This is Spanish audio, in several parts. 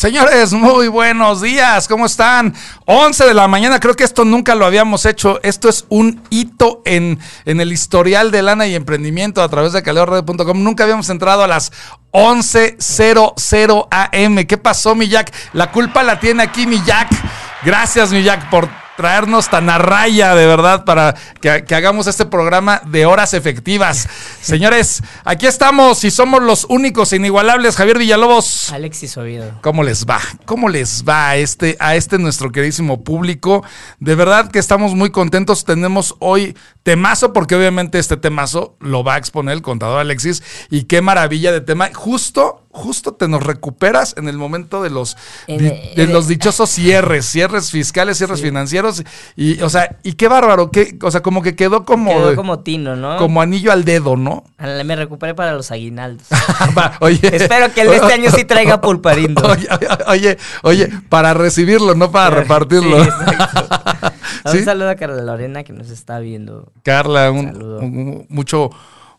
Señores, muy buenos días, ¿cómo están? 11 de la mañana, creo que esto nunca lo habíamos hecho. Esto es un hito en, en el historial de lana y emprendimiento a través de caleorred.com. Nunca habíamos entrado a las 11.00 AM. ¿Qué pasó, mi Jack? La culpa la tiene aquí mi Jack. Gracias, mi Jack, por traernos tan a raya, de verdad, para que, que, hagamos este programa de horas efectivas. Señores, aquí estamos y somos los únicos e inigualables. Javier Villalobos. Alexis Oviedo. ¿Cómo les va? ¿Cómo les va a este, a este nuestro queridísimo público? De verdad que estamos muy contentos. Tenemos hoy temazo, porque obviamente este temazo lo va a exponer el contador Alexis. Y qué maravilla de tema. Justo justo te nos recuperas en el momento de los, de, los dichosos cierres, cierres fiscales, cierres sí. financieros. Y, o sea, y qué bárbaro, qué, o sea, como que quedó como. Quedó como tino, ¿no? Como anillo al dedo, ¿no? Me recuperé para los aguinaldos. oye. Espero que el de este año sí traiga pulparindo. Oye, oye, oye, para recibirlo, no para repartirlo. Sí, ¿Sí? Un saludo a Carla Lorena que nos está viendo. Carla, un, un, mucho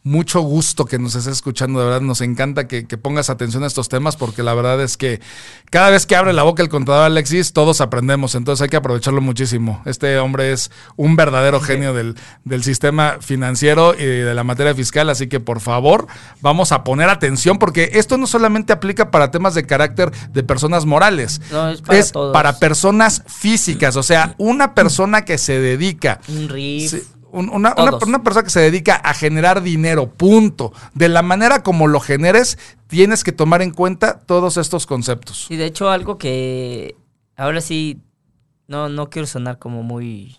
mucho gusto que nos estés escuchando, de verdad nos encanta que, que, pongas atención a estos temas porque la verdad es que cada vez que abre la boca el contador Alexis, todos aprendemos, entonces hay que aprovecharlo muchísimo. Este hombre es un verdadero genio del, del sistema financiero y de la materia fiscal, así que por favor vamos a poner atención porque esto no solamente aplica para temas de carácter de personas morales, no, es, para, es para, personas físicas, o sea, una persona que se dedica... Un RIF. Una, una, una, persona que se dedica a generar dinero, punto. De la manera como lo generes, tienes que tomar en cuenta todos estos conceptos. Y de hecho, algo que ahora sí, no, no quiero sonar como muy,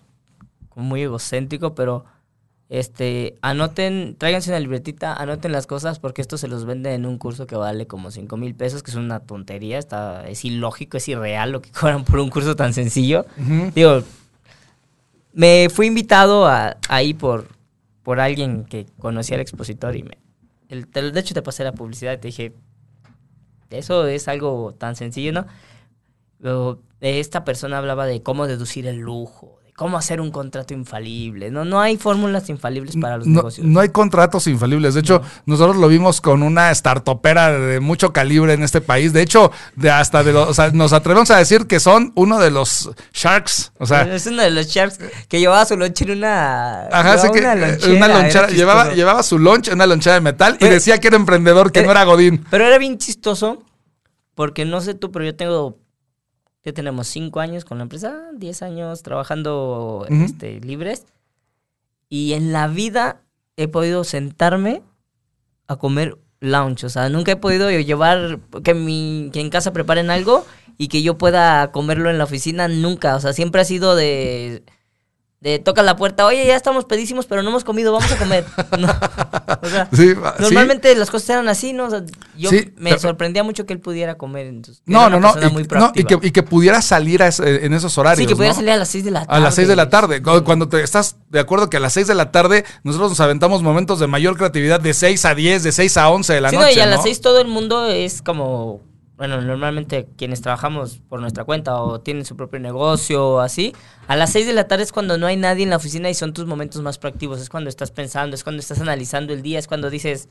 como muy egocéntrico, pero este, anoten, tráiganse una libretita, anoten las cosas, porque esto se los vende en un curso que vale como 5 mil pesos, que es una tontería, está, es ilógico, es irreal lo que cobran por un curso tan sencillo. Uh -huh. Digo, me fui invitado ahí por, por alguien que conocía al expositor y me, el, de hecho te pasé la publicidad y te dije, eso es algo tan sencillo, ¿no? Pero esta persona hablaba de cómo deducir el lujo, cómo hacer un contrato infalible. No, no hay fórmulas infalibles para los no, negocios. No hay contratos infalibles. De hecho, no. nosotros lo vimos con una startupera de mucho calibre en este país. De hecho, de hasta de los, o sea, nos atrevemos a decir que son uno de los sharks. O sea, es uno de los sharks que llevaba su lunch en una. Ajá, sí que una lonchera. Una lonchera llevaba, llevaba su lunch en una lonchera de metal pero, y decía que era emprendedor, que no era Godín. Pero era bien chistoso. Porque no sé tú, pero yo tengo ya tenemos cinco años con la empresa, diez años trabajando uh -huh. este, libres. Y en la vida he podido sentarme a comer lunch. O sea, nunca he podido llevar que, mi, que en casa preparen algo y que yo pueda comerlo en la oficina. Nunca. O sea, siempre ha sido de de toca la puerta, oye, ya estamos pedísimos, pero no hemos comido, vamos a comer. No. O sea, sí, normalmente sí. las cosas eran así, ¿no? O sea, yo sí, me pero, sorprendía mucho que él pudiera comer. Entonces, no, no, no, y, no y, que, y, que, pudiera salir a ese, en esos horarios. Sí, que pudiera ¿no? salir a las 6 de la tarde. A las 6 de la tarde. Cuando te estás de acuerdo que a las 6 de la tarde nosotros nos aventamos momentos de mayor creatividad de 6 a 10, de 6 a 11 de la noche. No, y a las 6 todo el mundo es como bueno, normalmente quienes trabajamos por nuestra cuenta o tienen su propio negocio o así, a las 6 de la tarde es cuando no hay nadie en la oficina y son tus momentos más proactivos, es cuando estás pensando, es cuando estás analizando el día, es cuando dices,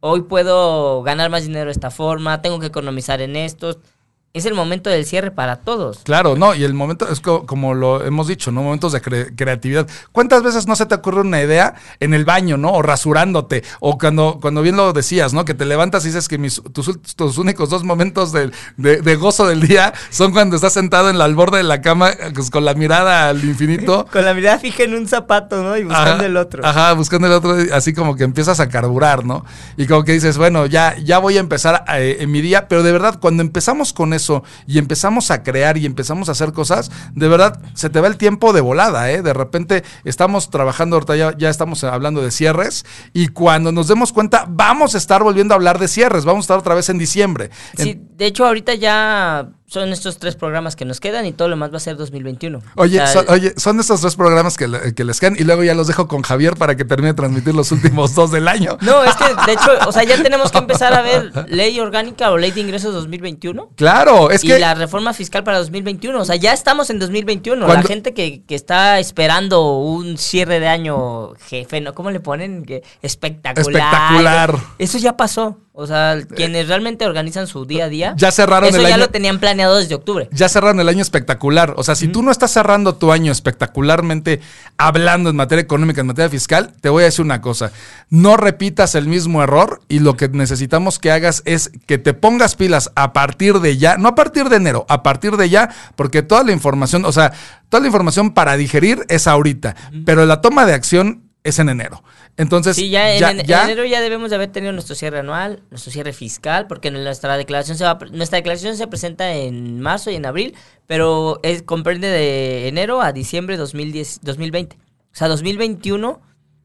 hoy puedo ganar más dinero de esta forma, tengo que economizar en esto. Es el momento del cierre para todos. Claro, no, y el momento es co como lo hemos dicho, ¿no? Momentos de cre creatividad. ¿Cuántas veces no se te ocurre una idea en el baño, ¿no? O rasurándote, o cuando, cuando bien lo decías, ¿no? Que te levantas y dices que mis, tus, tus únicos dos momentos de, de, de, gozo del día son cuando estás sentado en la, al borde de la cama pues, con la mirada al infinito. con la mirada fija en un zapato, ¿no? Y buscando ajá, el otro. Ajá, buscando el otro, así como que empiezas a carburar, ¿no? Y como que dices, bueno, ya, ya voy a empezar eh, en mi día, pero de verdad, cuando empezamos con eso y empezamos a crear y empezamos a hacer cosas, de verdad se te va el tiempo de volada, ¿eh? De repente estamos trabajando, ahorita ya, ya estamos hablando de cierres y cuando nos demos cuenta vamos a estar volviendo a hablar de cierres, vamos a estar otra vez en diciembre. Sí, en... de hecho ahorita ya son estos tres programas que nos quedan y todo lo más va a ser 2021. Oye, o sea, oye, son estos tres programas que, que, les quedan y luego ya los dejo con Javier para que termine de transmitir los últimos dos del año. No, es que de hecho, o sea, ya tenemos que empezar a ver ley orgánica o ley de ingresos 2021. Claro, es y que... la reforma fiscal para 2021, o sea, ya estamos en 2021. Cuando... La gente que, que, está esperando un cierre de año jefe, ¿no? ¿Cómo le ponen? Que espectacular. Espectacular. Eso ya pasó. O sea, quienes realmente organizan su día a día. Ya cerraron eso el ya año. lo tenían planeado desde octubre. Ya cerraron el año espectacular. O sea, si tú no estás cerrando tu año espectacularmente hablando en materia económica, en materia fiscal, te voy a decir una cosa. No repitas el mismo error y lo que necesitamos que hagas es que te pongas pilas a partir de ya, no a partir de enero, a partir de ya, porque toda la información, o sea, toda la información para digerir es ahorita, pero la toma de acción es en enero. Entonces, Sí, ya en, en- en enero ya debemos de haber tenido nuestro cierre anual, nuestro cierre fiscal, porque nuestra declaración se va, nuestra declaración se presenta en marzo y en abril, pero es, comprende de enero a diciembre de 2010, 2020. O sea, 2021,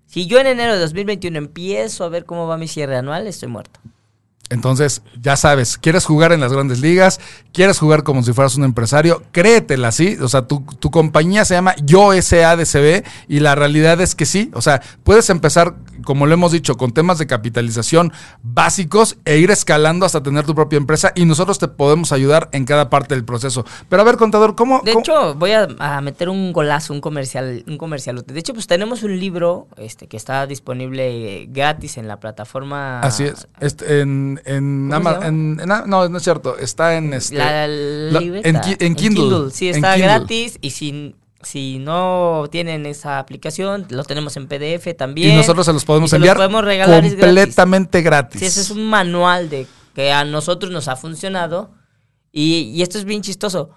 si yo en enero de 2021 empiezo a ver cómo va mi cierre anual, estoy muerto. Entonces, ya sabes, quieres jugar en las grandes ligas, quieres jugar como si fueras un empresario, créetela, ¿sí? O sea, tu, tu compañía se llama Yo SADCB y la realidad es que sí. O sea, puedes empezar, como lo hemos dicho, con temas de capitalización básicos e ir escalando hasta tener tu propia empresa y nosotros te podemos ayudar en cada parte del proceso. Pero a ver, contador, ¿cómo? De cómo- hecho, voy a, a meter un golazo, un comercial, un comercialote. De hecho, pues tenemos un libro este, que está disponible gratis en la plataforma. Así es. Este, en, en, en- en- no, no es cierto. Está en este. La la- libreta. en Ki- en Kindle. Sí, está Kindle. gratis. Y si, si no tienen esa aplicación, lo tenemos en PDF también. Y nosotros se los podemos se enviar podemos regalar, es gratis. completamente gratis. Sí, ese es un manual de que a nosotros nos ha funcionado. Y, y esto es bien chistoso.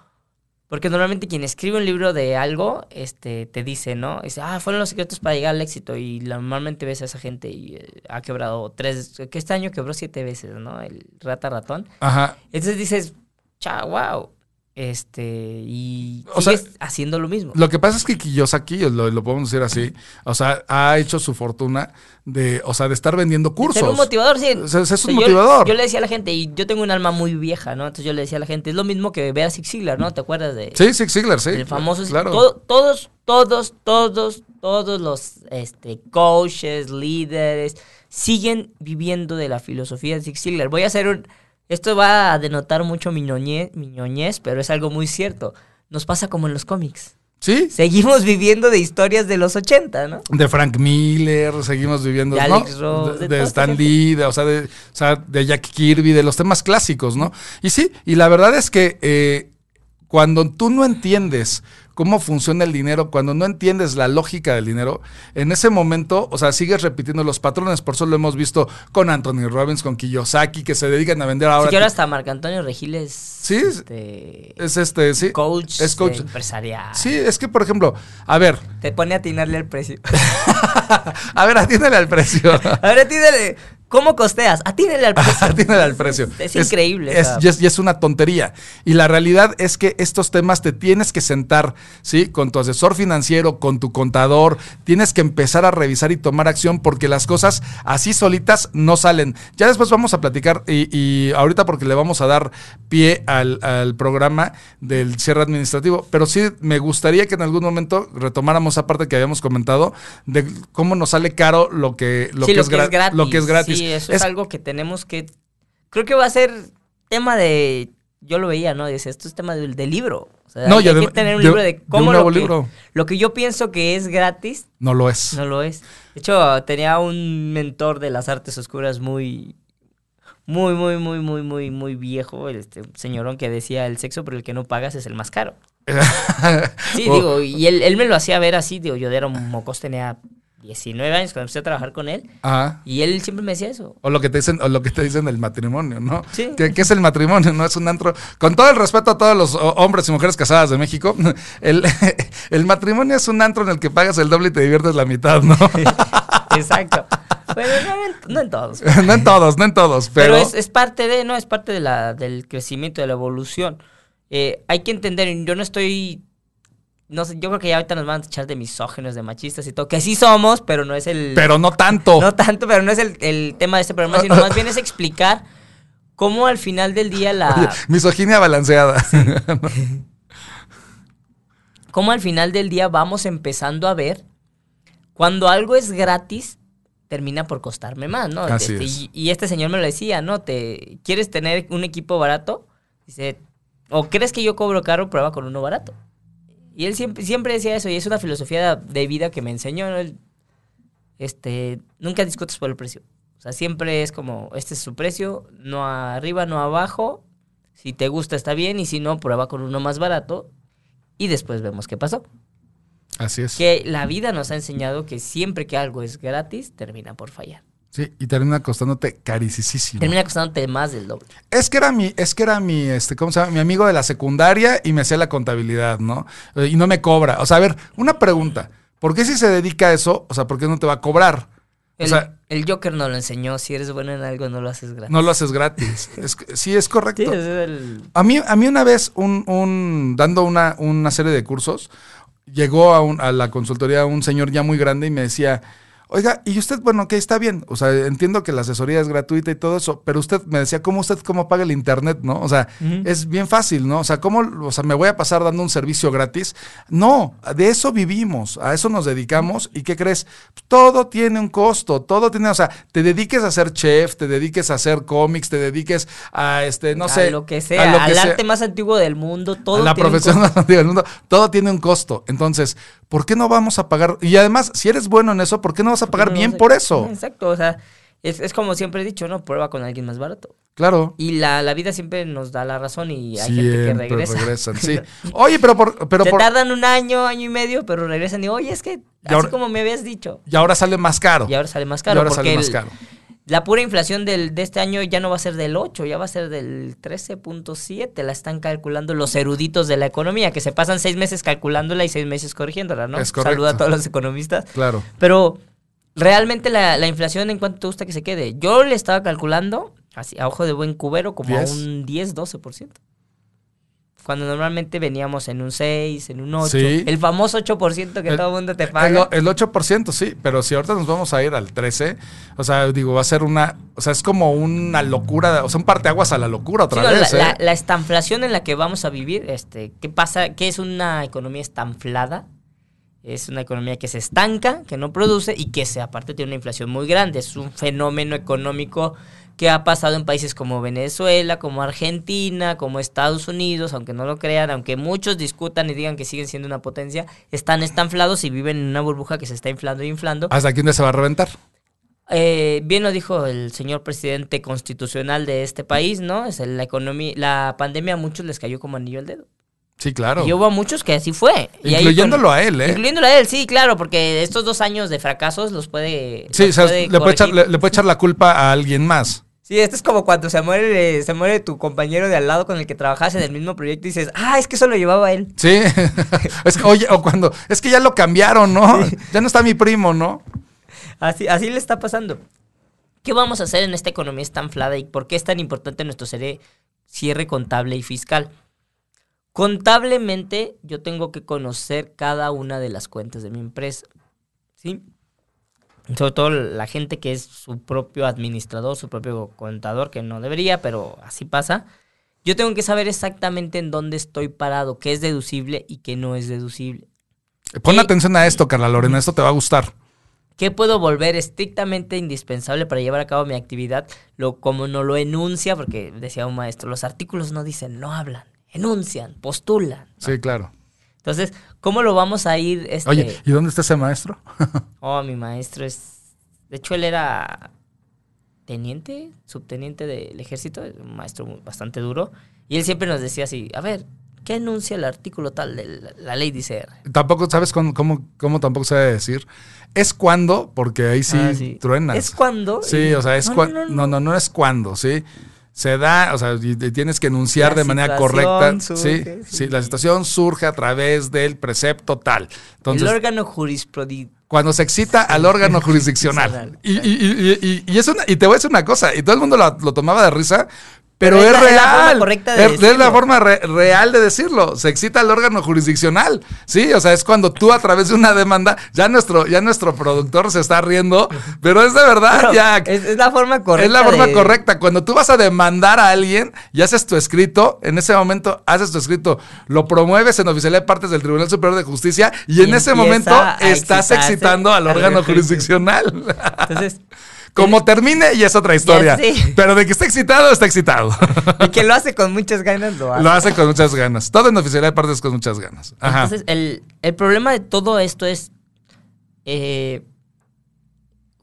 Porque normalmente quien escribe un libro de algo, este, te dice, ¿no? Dice, ah, fueron los secretos para llegar al éxito. Y normalmente ves a esa gente y eh, ha quebrado tres, que este año quebró siete veces, ¿no? El rata ratón. Ajá. Entonces dices, cha, wow. Este, y O sea, sigues haciendo lo mismo. Lo que pasa es que Kiyosaki, lo, lo podemos decir así, o sea, ha hecho su fortuna de, o sea, de estar vendiendo cursos. Ser un motivador, sí. Sea, es un O sea, motivador. Yo, le decía a la gente, y yo tengo un alma muy vieja, ¿no? Entonces yo le decía a la gente, es lo mismo que ver a Zig Ziglar, ¿no? ¿Te acuerdas de Sí, Zig Ziglar, sí. el famoso? Claro. To- todos, todos, todos, todos los este, coaches, líderes, siguen viviendo de la filosofía de Zig Ziglar. Voy a hacer un... Esto va a denotar mucho mi ñoñez, mi ñoñez, pero es algo muy cierto. Nos pasa como en los cómics. Sí, Seguimos viviendo de historias de los 80, ¿no? de Frank Miller, seguimos viviendo De ¿no? Alex Ross, de, Stan. Lee, de, o, sea, de, o sea, de Jack Kirby, de los temas clásicos, ¿no? Y sí, y la verdad es que eh, cuando tú no entiendes cómo funciona el dinero, cuando no entiendes la lógica del dinero, en ese momento, o sea, sigues repitiendo los patrones. Por eso lo hemos visto con Anthony Robbins, con Kiyosaki, que se dedican a vender ahora. quiero hasta Marco Antonio Regiles. Sí, es- este, es este, sí. coach, es coach. empresarial. Sí, es que, por ejemplo, a ver, Te pone a atinarle el precio. a ver, atiéndele al precio. a ver, atínale. ¿Cómo costeas? Atínale al precio. Atiéndele al precio. Es, increíble. Es, o sea, y es- y es una tontería. Y la realidad es que estos temas te tienes que sentar, ¿sí? Con tu asesor financiero, con tu contador. Tienes que empezar a revisar y tomar acción porque las cosas así solitas no salen. Ya después vamos a platicar y, y ahorita porque le vamos a dar pie al, al programa del cierre administrativo. Pero sí me gustaría que en algún momento retomáramos esa parte que habíamos comentado de cómo nos sale caro lo que, lo sí, que, lo es, que gra- es gratis. Lo que es gratis. Sí, eso es, algo que tenemos que. Creo que va a ser tema de. Yo lo veía, ¿no? Dice, esto es tema del, del libro. O sea, No, hay, y hay adem- que tener un de- libro de de cómo lo, que, libro. lo que yo pienso que es gratis, No lo es. no lo es. De hecho, tenía un mentor de las artes oscuras muy. Muy, muy, muy, muy, muy, muy viejo, este señorón que decía el sexo por el que no pagas es el más caro. Sí, digo, y él, él me lo hacía ver así, digo, yo era un mocos, tenía 19 años cuando empecé a trabajar con él, Ajá. y él siempre me decía eso. O lo que te dicen, o lo que te dicen del matrimonio, ¿no? Sí. ¿Qué, qué es el matrimonio? No es un antro. Con todo el respeto a todos los hombres y mujeres casadas de México, el, el matrimonio es un antro en el que pagas el doble y te diviertes la mitad, ¿no? Exacto. Bueno, no en, no en todos. no en todos, no en todos, Pero, pero. es, es parte de, no, es parte de la, del crecimiento, de la evolución. Eh, hay que entender, yo no estoy, no sé, yo creo que ya ahorita nos van a echar de misógenos, de machistas y todo, que sí somos, pero no es el... pero no tanto. No tanto, pero no es el, el tema de este programa, sino más bien es explicar cómo al final del día la... Oye, misoginia balanceada. cómo al final del día vamos empezando a ver cuando algo es gratis termina por costarme más, ¿no? Así Este, es. y, y este señor me lo decía, ¿no? Te quieres tener un equipo barato, dice, o crees que yo cobro caro, prueba con uno barato. Y él siempre, siempre decía eso, y es una filosofía de vida que me enseñó, ¿no? Él, este, nunca discutas por el precio. O sea, siempre es como, este es su precio, no arriba, no abajo. Si te gusta está bien y si no, prueba con uno más barato y después vemos qué pasó. Así es. Que la vida nos ha enseñado que siempre que algo es gratis, termina por fallar. Sí, y termina costándote carísimo. Termina costándote más del doble. Es que era mi, es que era mi, este, ¿cómo se llama? Mi amigo de la secundaria y me hacía la contabilidad, ¿no? Eh, Y no me cobra. O sea, a ver, una pregunta. ¿Por qué si se dedica a eso? O sea, ¿por qué no te va a cobrar? O El, sea, el Joker nos lo enseñó. Si eres bueno en algo, no lo haces gratis. no lo haces gratis. Es sí, es correcto. Sí, ese es el... A mí, a mí una vez, un, un- dando una, una serie de cursos, llegó a, un- a la consultoría un señor ya muy grande y me decía, oiga, y usted, bueno, que está bien, o sea, entiendo que la asesoría es gratuita y todo eso, pero usted me decía, ¿cómo usted cómo paga el internet, no? O sea, es bien fácil, ¿no? O sea, ¿cómo, o sea, me voy a pasar dando un servicio gratis? No, de eso vivimos, a eso nos dedicamos y ¿qué crees? Todo tiene un costo, todo tiene, o sea, te dediques a ser chef, te dediques a hacer cómics, te dediques a, este, no a sé. lo que sea, a lo que al sea arte más antiguo del mundo, todo la tiene un profesión costo. más antigua del mundo, todo tiene un costo. Entonces, ¿por qué no vamos a pagar? Y además, si eres bueno en eso, ¿por qué no vas a pagar No, bien no por eso? Exacto, o sea, es, es como siempre he dicho, ¿no? Prueba con alguien más barato. Claro. Y la, la vida siempre nos da la razón y hay gente que regresa. regresan, sí. Oye, pero por, pero Se por- tardan un año, año y medio, pero regresan y, oye, es que así ahora- como me habías dicho. y ahora sale más caro. Y ahora sale más Y caro. ahora porque sale más el- caro. La pura inflación del, de este año ya no va a ser del 8, ya va a ser del 13.7. La están calculando los eruditos de la economía, que se pasan seis meses calculándola y seis meses corrigiéndola, ¿no? Es correcto. Saluda a todos los economistas. Claro. Pero realmente la, la inflación, ¿en cuánto te gusta que se quede? Yo le estaba calculando, así a ojo de buen cubero, como a ¿Diez? un 10-12%. Cuando normalmente veníamos en un 6, en un 8. Sí. El famoso 8% que El- todo el mundo te El, paga. el 8%, sí, pero si ahorita nos vamos a ir al 13, o sea, digo, va a ser una, o sea, es como una locura, o sea, un parteaguas a la locura otra Sí, vez, la, ¿eh? la- la estanflación en la que vamos a vivir, este, ¿qué pasa? ¿Qué es una economía estanflada? Es una economía que se estanca, que no produce y que se, aparte tiene una inflación muy grande. Es un fenómeno económico que ha pasado en países como Venezuela, como Argentina, como Estados Unidos, aunque no lo crean, aunque muchos discutan y digan que siguen siendo una potencia, están estanflados y viven en una burbuja que se está inflando y inflando. ¿Hasta aquí dónde se va a reventar? Eh, bien lo dijo el señor presidente constitucional de este país, ¿no? Es la economía, la pandemia a muchos les cayó como anillo al dedo. Sí, claro. Y hubo a muchos que así fue. Y ahí Incluyéndolo con- a él, ¿eh? Incluyéndolo a él, sí, claro, porque estos dos años de fracasos los puede. Sí, los o sea, puede le, puede echar, corregir. le- le puede echar la culpa a alguien más. Sí, esto es como cuando se muere, se muere tu compañero de al lado con el que trabajas en el mismo proyecto y dices, ah, es que eso lo llevaba él. Sí. es que, oye, o cuando, es que ya lo cambiaron, ¿no? Ya no está mi primo, ¿no? Así, así le está pasando. ¿Qué vamos a hacer en esta economía estanflada y por qué es tan importante nuestro cierre contable y fiscal? Contablemente, yo tengo que conocer cada una de las cuentas de mi empresa. ¿Sí? Sobre todo la gente que es su propio administrador, su propio contador, que no debería, pero así pasa. Yo tengo que saber exactamente en dónde estoy parado, qué es deducible y qué no es deducible. Pon atención a esto, Carla Lorena, esto te va a gustar. ¿Qué puedo volver estrictamente indispensable para llevar a cabo mi actividad? Lo, como no lo enuncia, porque decía un maestro, los artículos no dicen, no hablan, enuncian, postulan. Sí, claro. Entonces, ¿cómo lo vamos a ir? Este... Oye, ¿y dónde está ese maestro? Oh, mi maestro es... De hecho, él era teniente, subteniente del ejército, un maestro bastante duro. Y él siempre nos decía así, a ver, ¿qué enuncia el artículo tal de la, la ley dice tampoco, ¿sabes cómo, cómo, cómo tampoco se debe decir? Es cuando, porque ahí sí, Ah, sí. truenas. Es cuando... Sí, o sea, es No, cuando. no, No, no, no, es cuando, sí. Se da, o sea, tienes que enunciar La de manera correcta. surge, sí, sí. sí, la situación surge a través del precepto tal. Entonces, el órgano jurisprudente. cuando se excita al órgano jurisdiccional. Y, y, y, y- y es una- y te voy a decir una cosa, y todo el mundo lo, lo tomaba de risa, pero, Pero es, es es la forma real. correcta de es, es la forma re- real de decirlo. Se excita al órgano jurisdiccional. Sí, o sea, es cuando tú a través de una demanda, ya nuestro, ya nuestro productor se está riendo, pero es de verdad, Pero Jack. es, es la forma correcta. Es la forma de- correcta. Cuando tú vas a demandar a alguien y haces tu escrito, en ese momento haces tu escrito, lo promueves en oficialidad de partes del Tribunal Superior de Justicia y, Y en ese momento estás excitando al órgano jurisdiccional. Entonces, Como termine, y es otra historia. sí. Pero de que está excitado, está excitado. y que lo hace con muchas ganas, lo hace. Lo hace con muchas ganas. Todo en oficialidad de partes con muchas ganas. Ajá. Entonces, el, el problema de todo esto es. eh,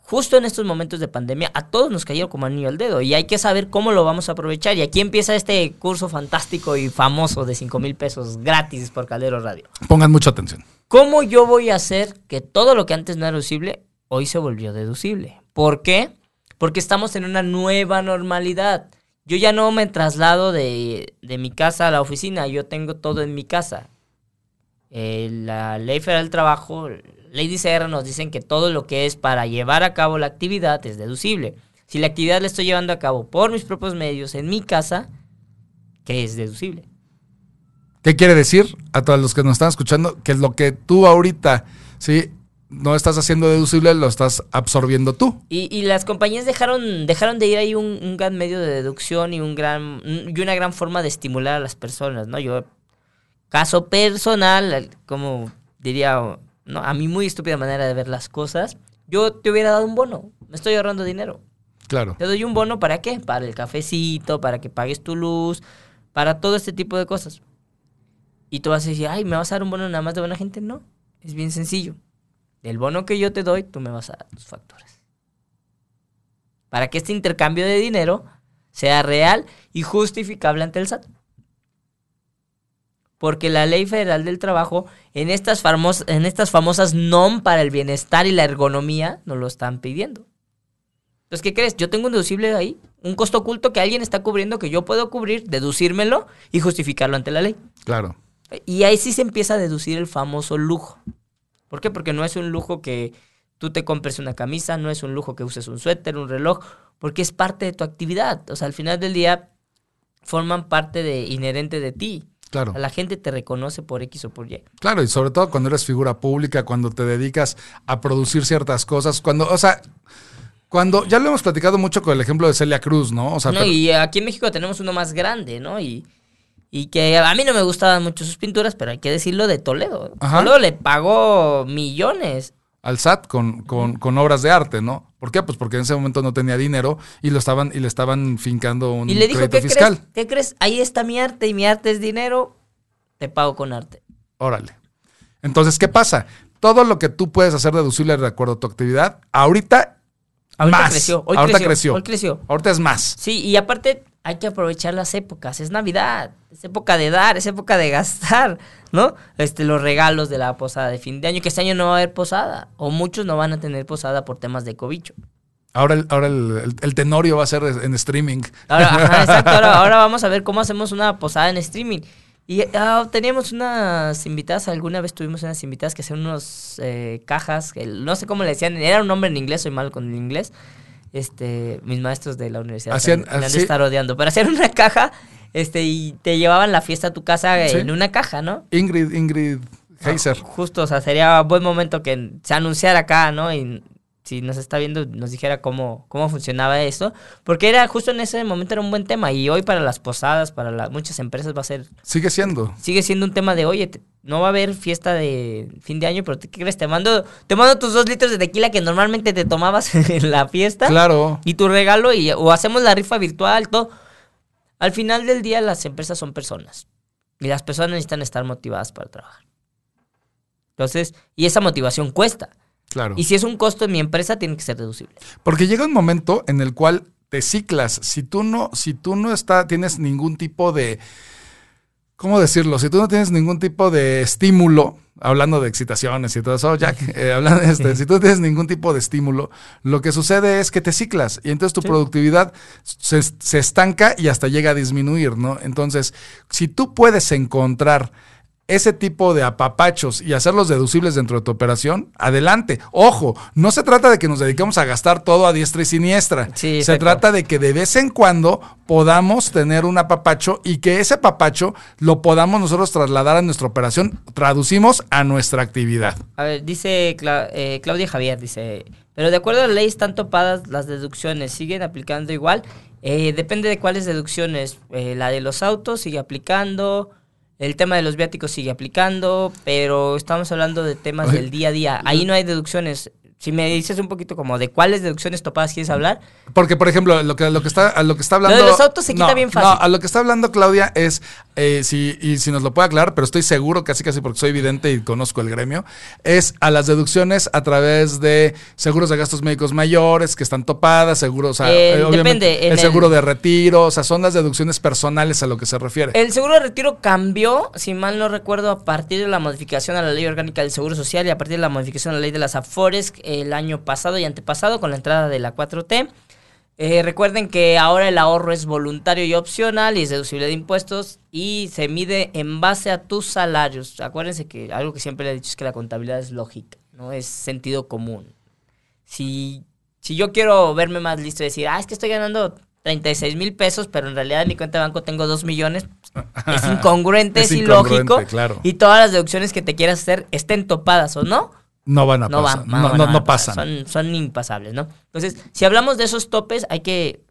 justo en estos momentos de pandemia, a todos nos cayó como anillo al dedo y hay que saber cómo lo vamos a aprovechar. Y aquí empieza este curso fantástico y famoso de 5 mil pesos gratis por Caldero Radio. Pongan mucha atención. ¿Cómo yo voy a hacer que todo lo que antes no era deducible, hoy se volvió deducible? ¿Por qué? Porque estamos en una nueva normalidad. Yo ya no me traslado de, de mi casa a la oficina, yo tengo todo en mi casa. Eh, la Ley Federal del Trabajo, Ley DCR nos dicen que todo lo que es para llevar a cabo la actividad es deducible. Si la actividad la estoy llevando a cabo por mis propios medios en mi casa, ¿qué es deducible? ¿Qué quiere decir a todos los que nos están escuchando? Que lo que tú ahorita, sí, no estás haciendo deducible, lo estás absorbiendo tú. Y, y las compañías dejaron, dejaron de ir ahí un, un, gran medio de deducción y, un gran, y una gran forma de estimular a las personas, ¿no? Yo, caso personal, como diría, ¿no? a mí muy estúpida manera de ver las cosas, yo te hubiera dado un bono, me estoy ahorrando dinero. Claro. Te doy un bono para qué? Para el cafecito, para que pagues tu luz, para todo este tipo de cosas. Y tú vas a decir, ay, ¿me vas a dar un bono nada más de buena gente? No, es bien sencillo. Del bono que yo te doy, tú me vas a dar tus facturas. Para que este intercambio de dinero sea real y justificable ante el SAT. Porque la Ley Federal del Trabajo, en estas, famos en estas famosas NOM para el bienestar y la ergonomía, nos lo están pidiendo. Entonces, ¿qué crees? Yo tengo un deducible ahí, un costo oculto que alguien está cubriendo, que yo puedo cubrir, deducírmelo y justificarlo ante la ley. Claro. Y ahí sí se empieza a deducir el famoso lujo. ¿Por qué? Porque no es un lujo que tú te compres una camisa, no es un lujo que uses un suéter, un reloj, porque es parte de tu actividad. O sea, al final del día forman parte de inherente de ti. Claro. La gente te reconoce por X o por Y. Claro, y sobre todo cuando eres figura pública, cuando te dedicas a producir ciertas cosas, cuando, o sea, cuando ya lo hemos platicado mucho con el ejemplo de Celia Cruz, ¿no? O sea, no, pero- y aquí en México tenemos uno más grande, ¿no? Y, y que a mí no me gustaban mucho sus pinturas, pero hay que decirlo de Toledo. Ajá. Toledo le pagó millones. al SAT con, con, con obras de arte, ¿no? ¿Por qué? Pues porque en ese momento no tenía dinero y lo estaban y le estaban fincando un Y le dijo, crédito ¿qué fiscal. crees? ¿Qué crees? Ahí está mi arte y mi arte es dinero, te pago con arte. Órale. Entonces, ¿qué pasa? Todo lo que tú puedes hacer deducible de acuerdo a tu actividad, ahorita, Ahorita más. creció, hoy ahorita creció, creció. hoy creció. Ahorita es más. Sí, y aparte hay que aprovechar las épocas. Es Navidad, es época de dar, es época de gastar, ¿no? Este, los regalos de la posada de fin de año, que este año no va a haber posada, o muchos no van a tener posada por temas de cobicho. Ahora el, ahora el, el- el tenorio va a ser en streaming. Ahora, ajá, exacto, ahora, ahora vamos a ver cómo hacemos una posada en streaming. Y ah, teníamos unas invitadas, alguna vez tuvimos unas invitadas que hacían unos eh, cajas, no sé cómo le decían, era un nombre en inglés, soy mal con el inglés. Este, mis maestros de la universidad Hacían- me han de estar odiando, pero hacían una caja, este, y te llevaban la fiesta a tu casa Sí. en una caja, ¿no? Ingrid, Ingrid Heiser. Justo, o sea, sería buen momento que se anunciara acá, ¿no? Y si nos está viendo, nos dijera cómo, cómo funcionaba esto. Porque era justo en ese momento era un buen tema. Y hoy para las posadas, para la- muchas empresas va a ser, Sigue siendo. sigue siendo un tema de, oye, te- no va a haber fiesta de fin de año, pero ¿qué crees? Te mando, te mando tus dos litros de tequila que normalmente te tomabas en la fiesta. Claro. Y tu regalo, y, o hacemos la rifa virtual, todo. Al final del día, las empresas son personas. Y las personas necesitan estar motivadas para trabajar. Entonces, y esa motivación cuesta. Claro. Y si es un costo en mi empresa, tiene que ser deducible. Porque llega un momento en el cual te ciclas. Si tú no, si tú no está, tienes ningún tipo de. ¿Cómo decirlo? Si tú no tienes ningún tipo de estímulo, hablando de excitaciones y todo eso, Jack, eh, hablando de este, si tú no tienes ningún tipo de estímulo, lo que sucede es que te ciclas y entonces tu Sí. productividad se, se estanca y hasta llega a disminuir, ¿no? Entonces, si tú puedes encontrar ese tipo de apapachos y hacerlos deducibles dentro de tu operación, adelante. Ojo, no se trata de que nos dediquemos a gastar todo a diestra y siniestra. Sí, se trata de que de vez en cuando podamos tener un apapacho y que ese apapacho lo podamos nosotros trasladar a nuestra operación, traducimos a nuestra actividad. A ver, dice Cla- eh, Claudia Javier, dice, pero de acuerdo a la ley están topadas las deducciones, ¿siguen aplicando igual? Eh, depende de cuáles deducciones. Eh, la de los autos sigue aplicando, el tema de los viáticos sigue aplicando, pero estamos hablando de temas Oye, del día a día. Ahí no hay deducciones. Si me dices un poquito como de cuáles deducciones topadas quieres hablar. Porque, por ejemplo, lo que, lo que está, a lo que está hablando. Lo de los autos se quita bien fácil. No, a lo que está hablando Claudia es, eh, si, y si nos lo puede aclarar, pero estoy seguro, casi casi porque soy evidente y conozco el gremio, es a las deducciones a través de seguros de gastos médicos mayores que están topadas, seguros, o sea, Eh, eh, depende, en el seguro el- de retiro, o sea, son las deducciones personales a lo que se refiere. El seguro de retiro cambió, si mal no recuerdo, a partir de la modificación a la ley orgánica del Seguro Social y a partir de la modificación a la ley de las AFORES el año pasado y antepasado con la entrada de la 4T. Eh, recuerden que ahora el ahorro es voluntario y opcional y es deducible de impuestos y se mide en base a tus salarios. Acuérdense que algo que siempre le he dicho es que la contabilidad es lógica, no es sentido común. Si, si yo quiero verme más listo y decir, ah, es que estoy ganando 36 mil pesos, pero en realidad en mi cuenta de banco tengo 2 millones, es incongruente, es, Es ilógico. claro. Y todas las deducciones que te quieras hacer estén topadas o no, no van a no pasar. no, a pasan. Son, son impasables, ¿no? Entonces, si hablamos de esos topes, hay que.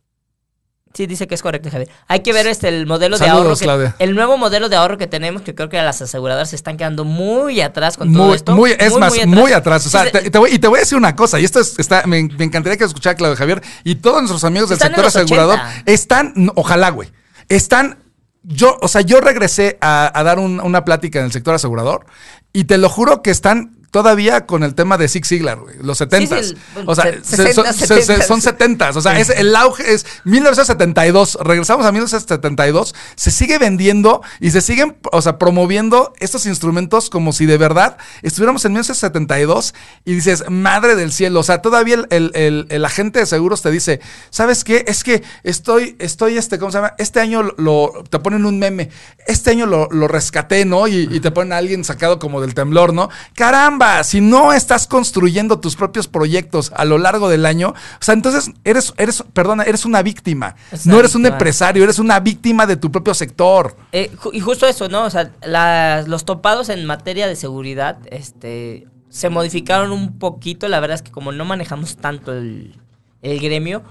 Sí, dice que es correcto, Javier. Hay que ver este el modelo de ahorro. Que, Claudia. el nuevo modelo de ahorro que tenemos, que creo que las aseguradoras se están quedando muy atrás con todo Muy, esto. muy, es más, muy atrás. O sea, Sí, te, te voy, y te voy a decir una cosa, y esto es- está, me, me encantaría que escuchara Claudio Javier y todos nuestros amigos del sector asegurador 80. están, ojalá, güey, están, yo, o sea, yo regresé a, a dar un- una plática en el sector asegurador y te lo juro que están todavía con el tema de Zig Ziglar, güey, los 70 sí, el- o sea, se- se- son, 60s, se- se- son 70s. 70 O sea, es el auge es 1972. Regresamos a 1972. Se sigue vendiendo y se siguen, o sea, promoviendo estos instrumentos como si de verdad estuviéramos en 1972 y dices, madre del cielo. O sea, todavía el, el- el- el agente de seguros te dice, ¿sabes qué? Es que estoy, estoy, este, ¿cómo se llama? Este año lo, lo- te ponen un meme. Este año lo, lo rescaté, ¿no? Y, y te ponen a alguien sacado como del temblor, ¿no? Caramba, si no estás construyendo tus propios proyectos a lo largo del año, o sea, entonces eres, eres, perdona, eres una víctima. No eres un empresario, eres una víctima de tu propio sector. Eh, ju- y justo eso, ¿no? O sea, las- los topados en materia de seguridad este, se modificaron un poquito. La verdad es que como no manejamos tanto el, el gremio,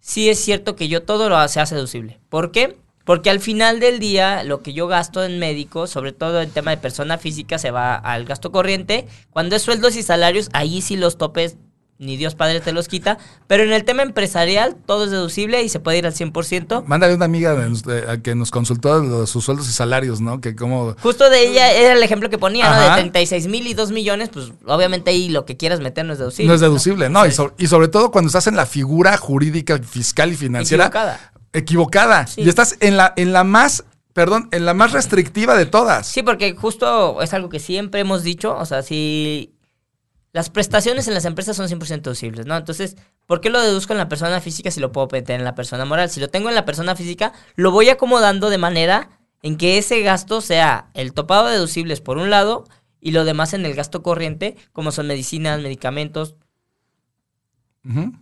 sí es cierto que yo todo lo hace deducible. ¿Por qué? Porque al final del día, lo que yo gasto en médico, sobre todo en tema de persona física, se va al gasto corriente. Cuando es sueldos y salarios, ahí sí los topes, ni Dios Padre te los quita. Pero en el tema empresarial, todo es deducible y se puede ir al 100%. Mándale una amiga de- que nos consultó de lo de sus sueldos y salarios, ¿no? Que como... Justo de ella era el ejemplo que ponía, ¿no? Ajá. De 36 mil y 2 millones, pues obviamente ahí lo que quieras meter no es deducible. No es deducible, no. Y, Entonces, so- y sobre todo cuando estás en la figura jurídica, fiscal y financiera. Equivocada. Equivocada. Sí. Y estás en la, en la más, perdón, en la más restrictiva de todas. Sí, porque justo es algo que siempre hemos dicho, o sea, si las prestaciones en las empresas son 100% deducibles, ¿no? Entonces, ¿por qué lo deduzco en la persona física si lo puedo meter en la persona moral? Si lo tengo en la persona física, lo voy acomodando de manera en que ese gasto sea el topado de deducibles por un lado y lo demás en el gasto corriente, como son medicinas, medicamentos, Ujú.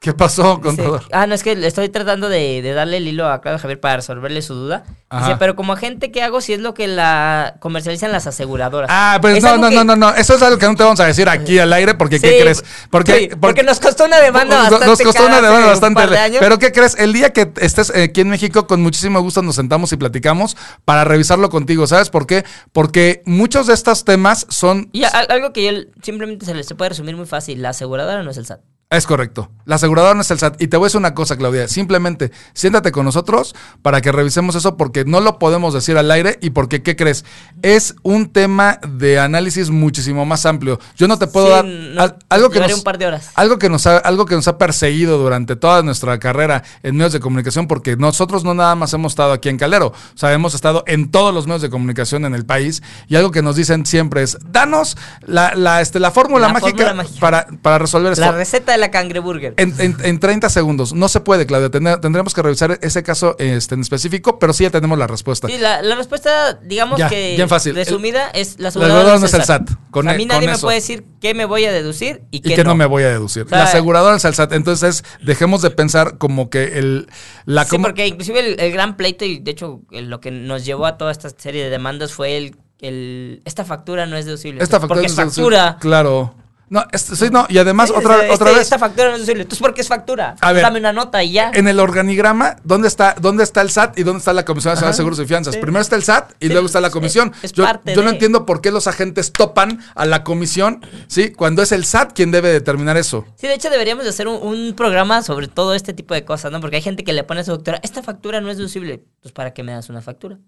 ¿Qué pasó, contador? ah, no, es que estoy tratando de, de darle el hilo a Claudio Javier para resolverle su duda. Dice, pero como agente, ¿qué hago si es lo que la comercializan las aseguradoras? Ah, pues Es no, no, que- no, no, no. Eso es algo que no te vamos a decir aquí al aire porque ¿qué Sí, crees? sí, porque nos costó una demanda bastante Nos costó una demanda un bastante. de años. Pero ¿qué crees? El día que estés eh, aquí en México, con muchísimo gusto nos sentamos y platicamos para revisarlo contigo. ¿Sabes por qué? Porque muchos de estos temas son Y algo que yo simplemente se, le- se puede resumir muy fácil, la aseguradora no es el SAT. Es correcto. La aseguradora no es el SAT. Y te voy a decir una cosa, Claudia. Simplemente siéntate con nosotros para que revisemos eso porque no lo podemos decir al aire y porque, ¿qué crees? Es un tema de análisis muchísimo más amplio. Yo no te puedo Sí, dar no, al- algo que nos, un par de horas. algo que nos ha, algo que nos ha perseguido durante toda nuestra carrera en medios de comunicación porque nosotros no nada más hemos estado aquí en Calero, o sea, hemos estado en todos los medios de comunicación en el país y algo que nos dicen siempre es, danos la, la, este, la fórmula La mágica, fórmula mágica. Para, para resolver esto. La receta de la cangreburger. En, en- en 30 segundos. No se puede, Claudia. Tendremos que revisar ese caso este, en específico, pero sí ya tenemos la respuesta. Sí, la, la respuesta, digamos Ya, que bien fácil. resumida, es la aseguradora aseguradora no es el SAT. Con a e- mí con nadie me puede decir qué me voy a deducir y y qué que no. me voy a deducir. O sea, la aseguradora es el SAT. Entonces, dejemos de pensar como que el. La Sí, porque inclusive el, el gran pleito y de hecho lo que nos llevó a toda esta serie de demandas fue el, el esta factura no es deducible. esta factura porque es factura. Claro. No, este, sí, no, y además otra, este- otra vez. Esta factura no es deducible. Entonces, ¿por qué es factura? A ver. Dame una nota y ya. En el organigrama, ¿dónde está, ¿dónde está el SAT y dónde está la Comisión Nacional de. Seguros y Fianzas? Sí. Primero está el SAT y Sí, luego está la comisión. es yo parte yo no de- entiendo por qué los agentes topan a la comisión, ¿sí? Cuando es el SAT quien debe determinar eso. Sí, de hecho deberíamos de hacer un, un programa sobre todo este tipo de cosas, ¿no? Porque hay gente que le pone a su doctora, esta factura no es deducible. Pues ¿para qué me das una factura?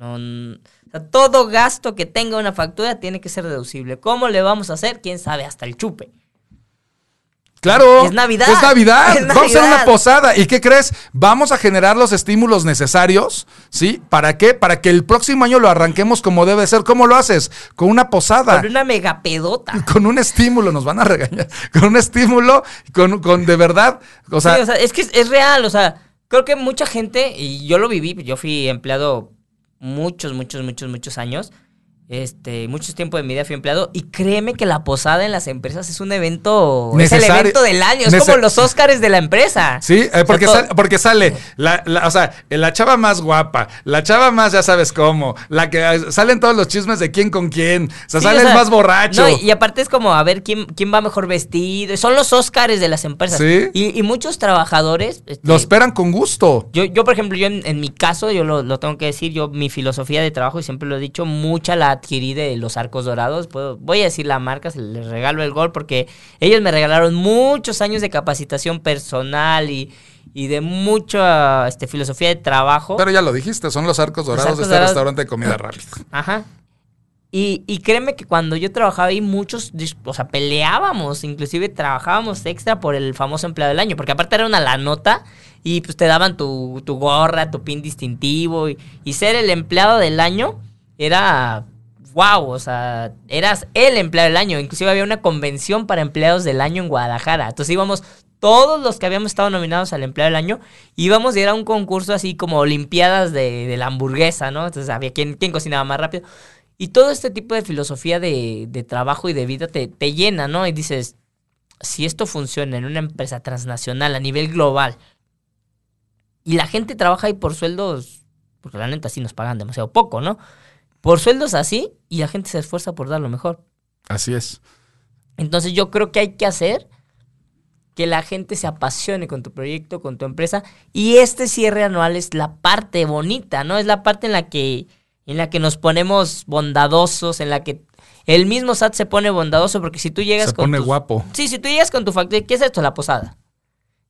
No, o sea, todo gasto que tenga una factura tiene que ser deducible. ¿Cómo le vamos a hacer? ¿Quién sabe? Hasta el chupe. Claro. Es Navidad. Es Navidad. Es Vamos a hacer una Navidad. posada. ¿Y qué crees? Vamos a generar los estímulos necesarios, ¿sí? ¿Para qué? Para que el próximo año lo arranquemos como debe ser. ¿Cómo lo haces? Con una posada. Con una megapedota. Con un estímulo, nos van a regañar. Con un estímulo, con, con de verdad. O sea, Sí, o sea, es que es, es real, o sea, creo que mucha gente, y yo lo viví, yo fui empleado muchos, muchos, muchos, muchos años, este, muchos tiempo de mi vida fui empleado, y créeme que la posada en las empresas es un evento, es el evento del año, es como los Óscares de la empresa. Sí, eh, porque, O sea, sale, porque sale, la, la- o sea, la chava más guapa, la chava más ya sabes cómo, la que eh, salen todos los chismes de quién con quién, o sea, Sí, sale o sea, el más borracho. No, y aparte es como a ver quién, quién va mejor vestido. Son los Óscares de las empresas. Sí. Y, y muchos trabajadores. este, Lo esperan con gusto. Yo, yo, por ejemplo, yo en, en mi caso, yo lo, lo tengo que decir, yo mi filosofía de trabajo, y siempre lo he dicho, mucha la adquirí de los arcos dorados. Puedo- voy a decir la marca, se les regalo el gol, porque ellos me regalaron muchos años de capacitación personal y, y de mucha este, filosofía de trabajo. Pero ya lo dijiste, son los arcos dorados arcos de este dorados. restaurante de comida rápida. Ajá. Y, y créeme que cuando yo trabajaba ahí, muchos, o sea, peleábamos, inclusive trabajábamos extra por el famoso empleado del año, porque aparte era una la nota y pues te daban tu, tu gorra, tu pin distintivo y, y ser el empleado del año era wow, o sea, eras el empleado del año, inclusive había una convención para empleados del año en Guadalajara, entonces íbamos todos los que habíamos estado nominados al empleado del año, íbamos y era un concurso así como olimpiadas de, la hamburguesa, ¿no? Entonces había quien cocinaba más rápido. Y todo este tipo de filosofía de, de trabajo y de vida te, te llena, ¿no? Y dices, si esto funciona en una empresa transnacional a nivel global y la gente trabaja ahí por sueldos, porque la neta sí nos pagan demasiado poco, ¿no? Por sueldos así y la gente se esfuerza por dar lo mejor. Así es. Entonces yo creo que hay que hacer que la gente se apasione con tu proyecto, con tu empresa. Y este cierre anual es la parte bonita, ¿no? Es la parte en la que, en la que nos ponemos bondadosos, en la que el mismo SAT se pone bondadoso, porque si tú llegas Se con pone tus- guapo. Sí, si tú llegas con tu factura, ¿qué es esto? La posada.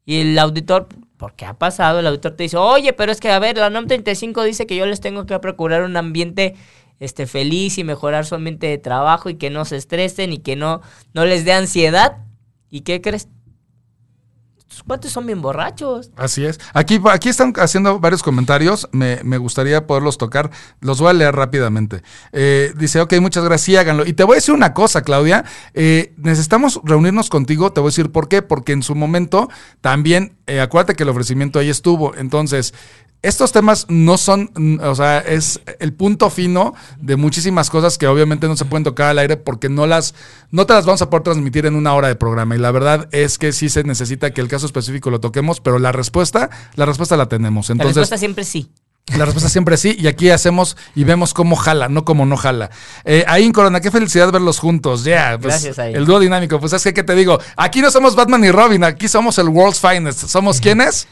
Y el auditor, porque ha pasado, el auditor te dice, oye, pero es que, a ver, la NOM 35 dice que yo les tengo que procurar un ambiente este, feliz y mejorar su ambiente de trabajo y que no se estresen y que no, no les dé ansiedad. ¿Y qué crees? Tus cuates son bien borrachos. Así es. Aquí, aquí están haciendo varios comentarios. Me, me gustaría poderlos tocar. Los voy a leer rápidamente. Eh, dice, ok, muchas gracias, sí, háganlo. Y te voy a decir una cosa, Claudia. Eh, necesitamos reunirnos contigo. Te voy a decir por qué. Porque en su momento también, eh, acuérdate que el ofrecimiento ahí estuvo. Entonces, estos temas no son, mm, o sea, es el punto fino de muchísimas cosas que obviamente no se pueden tocar al aire porque no las, no te las vamos a poder transmitir en una hora de programa. Y la verdad es que sí se necesita que el caso específico lo toquemos, pero la respuesta, la respuesta la tenemos. la Entonces, respuesta siempre sí. la respuesta siempre sí, y aquí hacemos y vemos cómo jala, no como no jala. Eh, ahí en Corona, qué felicidad verlos juntos. Ya, pues, Gracias, el dúo dinámico. Pues es que, ¿qué te digo? Aquí no somos Batman y Robin, aquí somos el World's Finest. ¿Somos quiénes?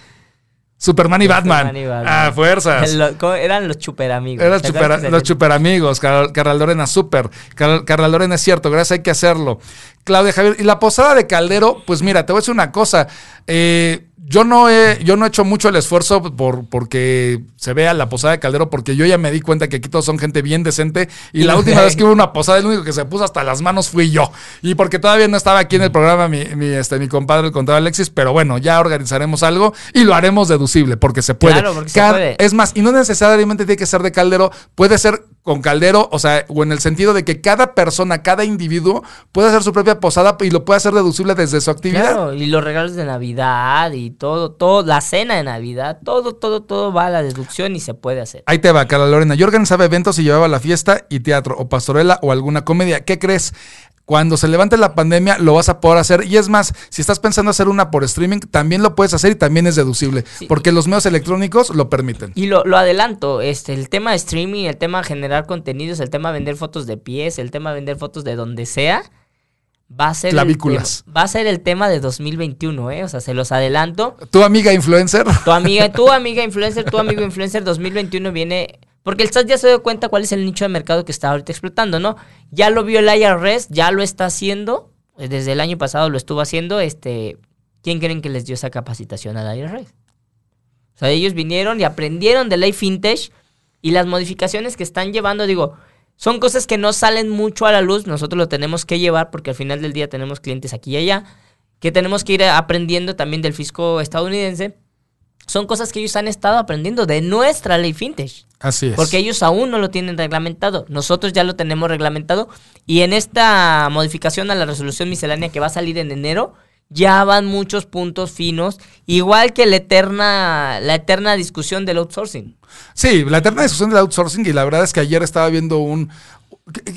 Superman y Batman. Superman y Batman. Ah, fuerzas. Eran los chuperamigos. Eran ¿Te super- que los salían? super amigos, Car- Carla Lorena, súper. Car- Carla Lorena es cierto, gracias, hay que hacerlo. Claudia Javier, y la posada de Caldero, pues mira, te voy a decir una cosa. Eh, yo no he, yo no he hecho mucho el esfuerzo por porque se vea la posada de Caldero, porque yo ya me di cuenta que aquí todos son gente bien decente. Y la última vez que hubo una posada, el único que se puso hasta las manos fui yo. Y porque todavía no estaba aquí en el programa mi, mi, este, mi compadre, el contador Alexis, pero bueno, ya organizaremos algo y lo haremos deducible, porque se puede. Claro, porque se puede. es más, y no necesariamente tiene que ser de caldero, puede ser con caldero, o sea, o en el sentido de que cada persona, cada individuo puede hacer su propia posada y lo puede hacer deducible desde su actividad. Claro, y los regalos de Navidad y todo, todo, la cena de Navidad, todo, todo, todo va a la deducción y se puede hacer. Ahí te va, Carla Lorena. Yo organizaba eventos y llevaba la fiesta y teatro, o pastorela, o alguna comedia. ¿Qué crees? Cuando se levante la pandemia lo vas a poder hacer. Y es más, si estás pensando hacer una por streaming, también lo puedes hacer y también es deducible. Sí. Porque los medios electrónicos lo permiten. Y lo, lo adelanto, este, el tema de streaming, el tema de generar contenidos, el tema de vender fotos de pies, el tema de vender fotos de donde sea, va a ser Clavículas. El va a ser el tema de 2021, ¿eh? O sea, se los adelanto. ¿Tu amiga influencer? Tu amiga, tu amiga influencer, tu amigo influencer 2021 viene porque el SAT ya se dio cuenta cuál es el nicho de mercado que está ahorita explotando, ¿no? Ya lo vio el IRS, ya lo está haciendo, desde el año pasado lo estuvo haciendo, este, ¿quién creen que les dio esa capacitación al IRS? O sea, ellos vinieron y aprendieron de ley fintech y las modificaciones que están llevando, digo, son cosas que no salen mucho a la luz, nosotros lo tenemos que llevar porque al final del día tenemos clientes aquí y allá, que tenemos que ir aprendiendo también del fisco estadounidense. Son cosas que ellos han estado aprendiendo de nuestra ley fintech. Así es. Porque ellos aún no lo tienen reglamentado. Nosotros ya lo tenemos reglamentado. Y en esta modificación a la resolución miscelánea que va a salir en enero, ya van muchos puntos finos, igual que la eterna, la eterna discusión del outsourcing. Sí, la eterna discusión del outsourcing, y la verdad es que ayer estaba viendo un,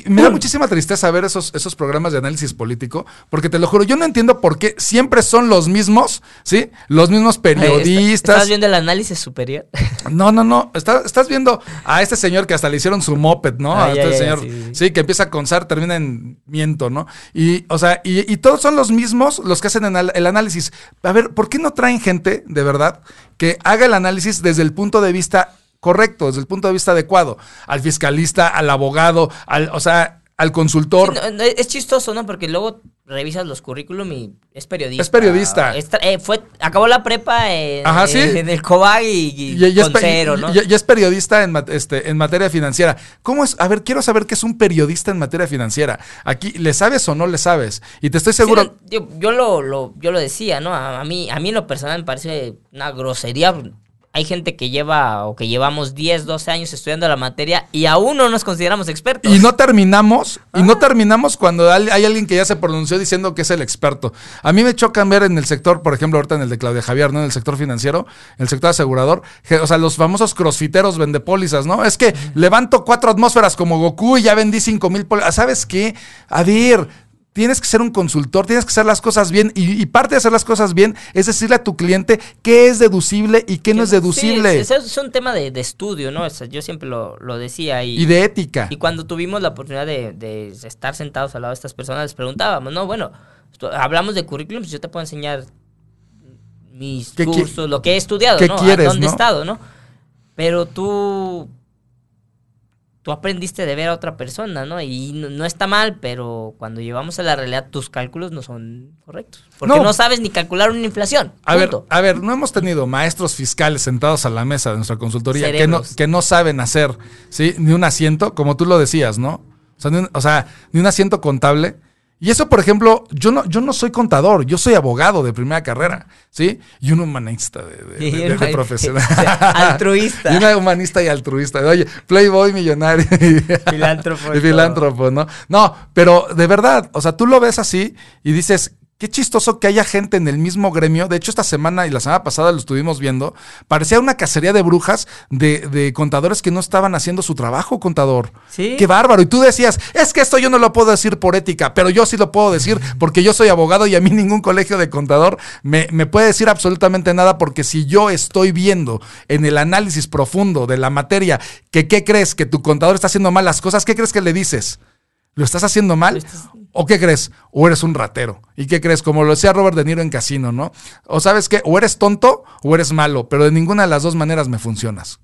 me da muchísima tristeza ver esos, esos programas de análisis político, porque te lo juro, yo no entiendo por qué siempre son los mismos, ¿sí? Los mismos periodistas. ¿Estás viendo el análisis superior? No, no, no. estás viendo a este señor que hasta le hicieron su moped, ¿no? a este señor, sí, que empieza con SAR, termina en miento, ¿no? Y, o sea, y, todos son los mismos los que hacen el análisis. A ver, ¿por qué no traen gente, de verdad, que haga el análisis desde el punto de vista correcto, desde el punto de vista adecuado. Al fiscalista, al abogado, al, o sea, al consultor. es chistoso, ¿no? Porque luego revisas los currículum y es periodista. Es periodista. Eh, fue, acabó la prepa en, Ajá, ¿sí? en el COBAG y, y, es, cero, ¿no? Y, es periodista en, este, en materia financiera. ¿Cómo es? A ver, quiero saber qué es un periodista en materia financiera. Aquí, ¿le sabes o no le sabes? Y te estoy seguro... yo, yo lo, lo, yo lo decía, ¿no? A, a, mí, a mí en lo personal me parece una grosería hay gente que lleva o que llevamos 10, 12 años estudiando la materia y aún no nos consideramos expertos. Y no terminamos, y no ah. terminamos cuando hay alguien que ya se pronunció diciendo que es el experto. A mí me choca ver en el sector, por ejemplo, ahorita en el de Claudia Javier, ¿no? En el sector financiero, en el sector asegurador, o sea, los famosos crossfiteros vendepólizas, ¿no? Es que levanto cuatro atmósferas como Goku y ya vendí cinco mil pólizas. ¿Sabes qué? A ver, tienes que ser un consultor, tienes que hacer las cosas bien y, parte de hacer las cosas bien es decirle a tu cliente qué es deducible y qué no es deducible. Sí, es, un tema de, estudio, ¿no? yo siempre lo, decía. Y, y, de ética. Y cuando tuvimos la oportunidad de, estar sentados al lado de estas personas, les preguntábamos, no, bueno, hablamos de currículum, yo te puedo enseñar mis cursos, lo que he estudiado, ¿no? Quieres, dónde he estado, ¿no? Pero tú tú aprendiste de ver a otra persona, ¿no? Y no, está mal, pero cuando llevamos a la realidad, tus cálculos no son correctos. Porque no, sabes ni calcular una inflación. A ver, a ver, no hemos tenido maestros fiscales sentados a la mesa de nuestra consultoría que no, que no saben hacer, ¿sí? Ni un asiento, como tú lo decías, ¿no? o sea, ni un asiento contable y eso, por ejemplo, yo no, yo no soy contador, yo soy abogado de primera carrera, ¿sí? Y un humanista de, profesional. altruista. y una humanista y altruista. Oye, playboy millonario. filántropo. Y filántropo, ¿no? No, pero de verdad, o sea, tú lo ves así y dices, Qué chistoso que haya gente en el mismo gremio. De hecho, esta semana y la semana pasada lo estuvimos viendo. Parecía una cacería de brujas de, contadores que no estaban haciendo su trabajo, contador. Sí. Qué bárbaro. Y tú decías, es que esto yo no lo puedo decir por ética, pero yo sí lo puedo decir porque yo soy abogado y a mí ningún colegio de contador me, me puede decir absolutamente nada porque si yo estoy viendo en el análisis profundo de la materia que qué crees que tu contador está haciendo mal las cosas, ¿qué crees que le dices? ¿Lo estás haciendo mal? ¿O qué crees? O eres un ratero. ¿Y qué crees? Como lo decía Robert De Niro en Casino, ¿no? O sabes qué? O eres tonto o eres malo, pero de ninguna de las dos maneras me funcionas.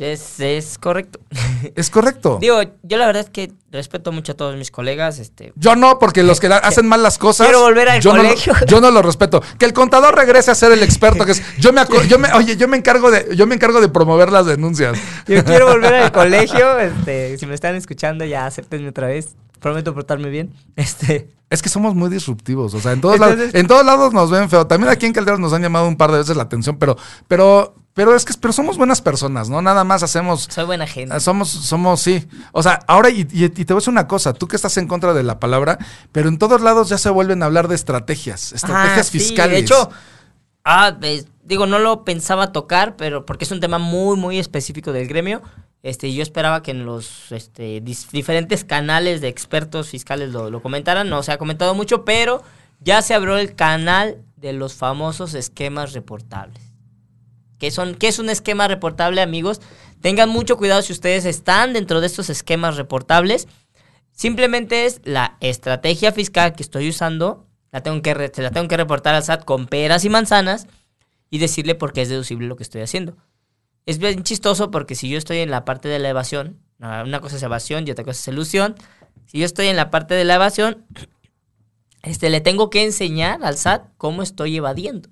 Es, es correcto. Es correcto. Digo, yo la verdad es que respeto mucho a todos mis colegas. Este, yo no, porque los que hacen mal las cosas. Quiero volver al yo colegio. No, yo no lo respeto. Que el contador regrese a ser el experto que es. Yo me, yo me oye, yo me encargo de, yo me encargo de promover las denuncias. Yo quiero volver al colegio. Este, si me están escuchando, ya acéptenme otra vez. Prometo portarme bien. Este. Es que somos muy disruptivos, o sea, en todos, lados, en todos lados nos ven feo. También aquí en Calderos nos han llamado un par de veces la atención, pero, pero pero es que pero somos buenas personas, ¿no? Nada más hacemos. Soy buena gente. Ah, somos, somos, sí. O sea, ahora, y, te voy a decir una cosa, tú que estás en contra de la palabra, pero en todos lados ya se vuelven a hablar de estrategias, estrategias ah, fiscales. de hecho, ah, digo, no lo pensaba tocar, pero porque es un tema muy, muy específico del gremio. Este, yo esperaba que en los este, diferentes canales de expertos fiscales lo, lo comentaran. No se ha comentado mucho, pero ya se abrió el canal de los famosos esquemas reportables. ¿Qué, son, ¿Qué es un esquema reportable, amigos? Tengan mucho cuidado si ustedes están dentro de estos esquemas reportables. Simplemente es la estrategia fiscal que estoy usando, la tengo que se la tengo que reportar al SAT con peras y manzanas y decirle por qué es deducible lo que estoy haciendo. Es bien chistoso porque si yo estoy en la parte de la evasión, una cosa es evasión y otra cosa es ilusión. Si yo estoy en la parte de la evasión, este, le tengo que enseñar al SAT cómo estoy evadiendo.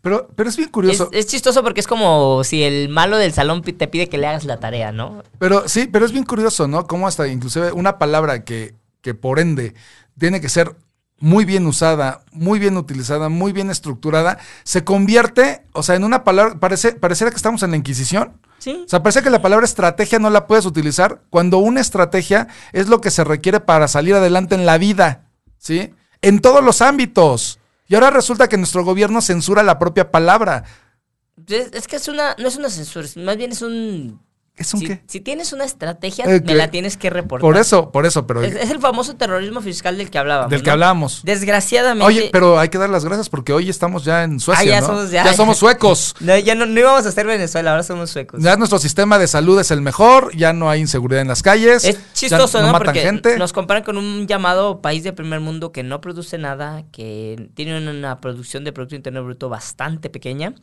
Pero, pero es bien curioso. es chistoso porque es como si el malo del salón te pide que le hagas la tarea, ¿no? Pero sí, pero es bien curioso, ¿no? Cómo hasta inclusive una palabra que, que por ende tiene que ser muy bien usada, muy bien utilizada, muy bien estructurada, se convierte, o sea, en una palabra, parece, pareciera que estamos en la Inquisición. Sí. O sea, parece que la palabra estrategia no la puedes utilizar cuando una estrategia es lo que se requiere para salir adelante en la vida, ¿sí? En todos los ámbitos. Y ahora resulta que nuestro gobierno censura la propia palabra. Es, que es una, no es una censura, más bien es un... ¿Es un si, qué? si tienes una estrategia, Eh, me que- la tienes que reportar. Por eso, por eso, pero Es, es el famoso terrorismo fiscal del que hablábamos. del que ¿no? hablábamos. Desgraciadamente... Oye, pero hay que dar las gracias porque hoy estamos ya en Suecia, Ah, ya ¿no? somos- ya- somos suecos. No, ya no, no íbamos a ser Venezuela, ahora somos suecos. Ya nuestro sistema de salud es el mejor, ya no hay inseguridad en las calles. Es chistoso, ya ¿no? matan Porque gente. nos comparan con un llamado país de primer mundo que no produce nada, que tiene una producción de Producto Interno Bruto bastante pequeña.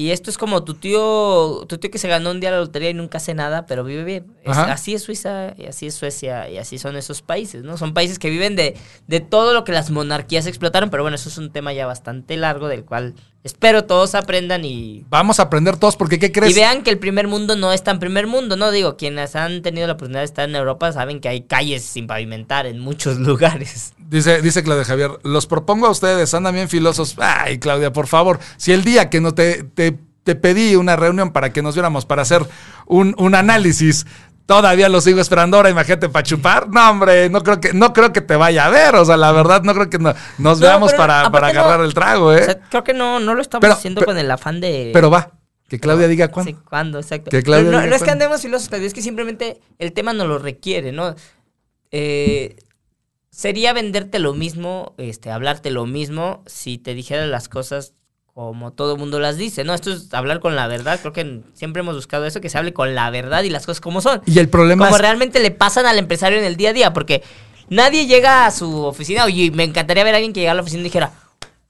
Y esto es como tu tío, tu tío que se ganó un día la lotería y nunca hace nada, pero vive bien. Es- así es Suiza, y así es Suecia, y así son esos países, ¿no? Son países que viven de, de todo lo que las monarquías explotaron, pero bueno, eso es un tema ya bastante largo del cual espero todos aprendan y Vamos a aprender todos porque ¿qué crees? y vean que el primer mundo no es tan primer mundo, ¿no? Digo, quienes han tenido la oportunidad de estar en Europa saben que hay calles sin pavimentar en muchos lugares. Dice, dice Claudia Javier, los propongo a ustedes, andan bien filosos. Ay, Claudia, por favor, si el día que no te, te, te pedí una reunión para que nos viéramos para hacer un, un análisis, todavía lo sigo esperando ahora, imagínate para chupar. No, hombre, no creo que, no creo que te vaya a ver. O sea, la verdad, no creo que no- nos No, veamos para, para no- agarrar el trago, ¿eh? O sea, creo que no, no lo estamos Pero- haciendo pero- con el afán de... Pero va, que Claudia diga cuándo. Sí, cuándo, exacto. Que Claudia Pero no, diga no es que andemos Claudia, es que simplemente el tema no lo requiere, ¿no? Eh, sería venderte lo mismo, este, hablarte lo mismo, si te dijera las cosas como todo mundo las dice, ¿no? Esto es hablar con la verdad, creo que siempre hemos buscado eso, que se hable con la verdad y las cosas como son. Y el problema como es, realmente le pasan al empresario en el día a día, porque nadie llega a su oficina, oye, me encantaría ver a alguien que llegara a la oficina y dijera,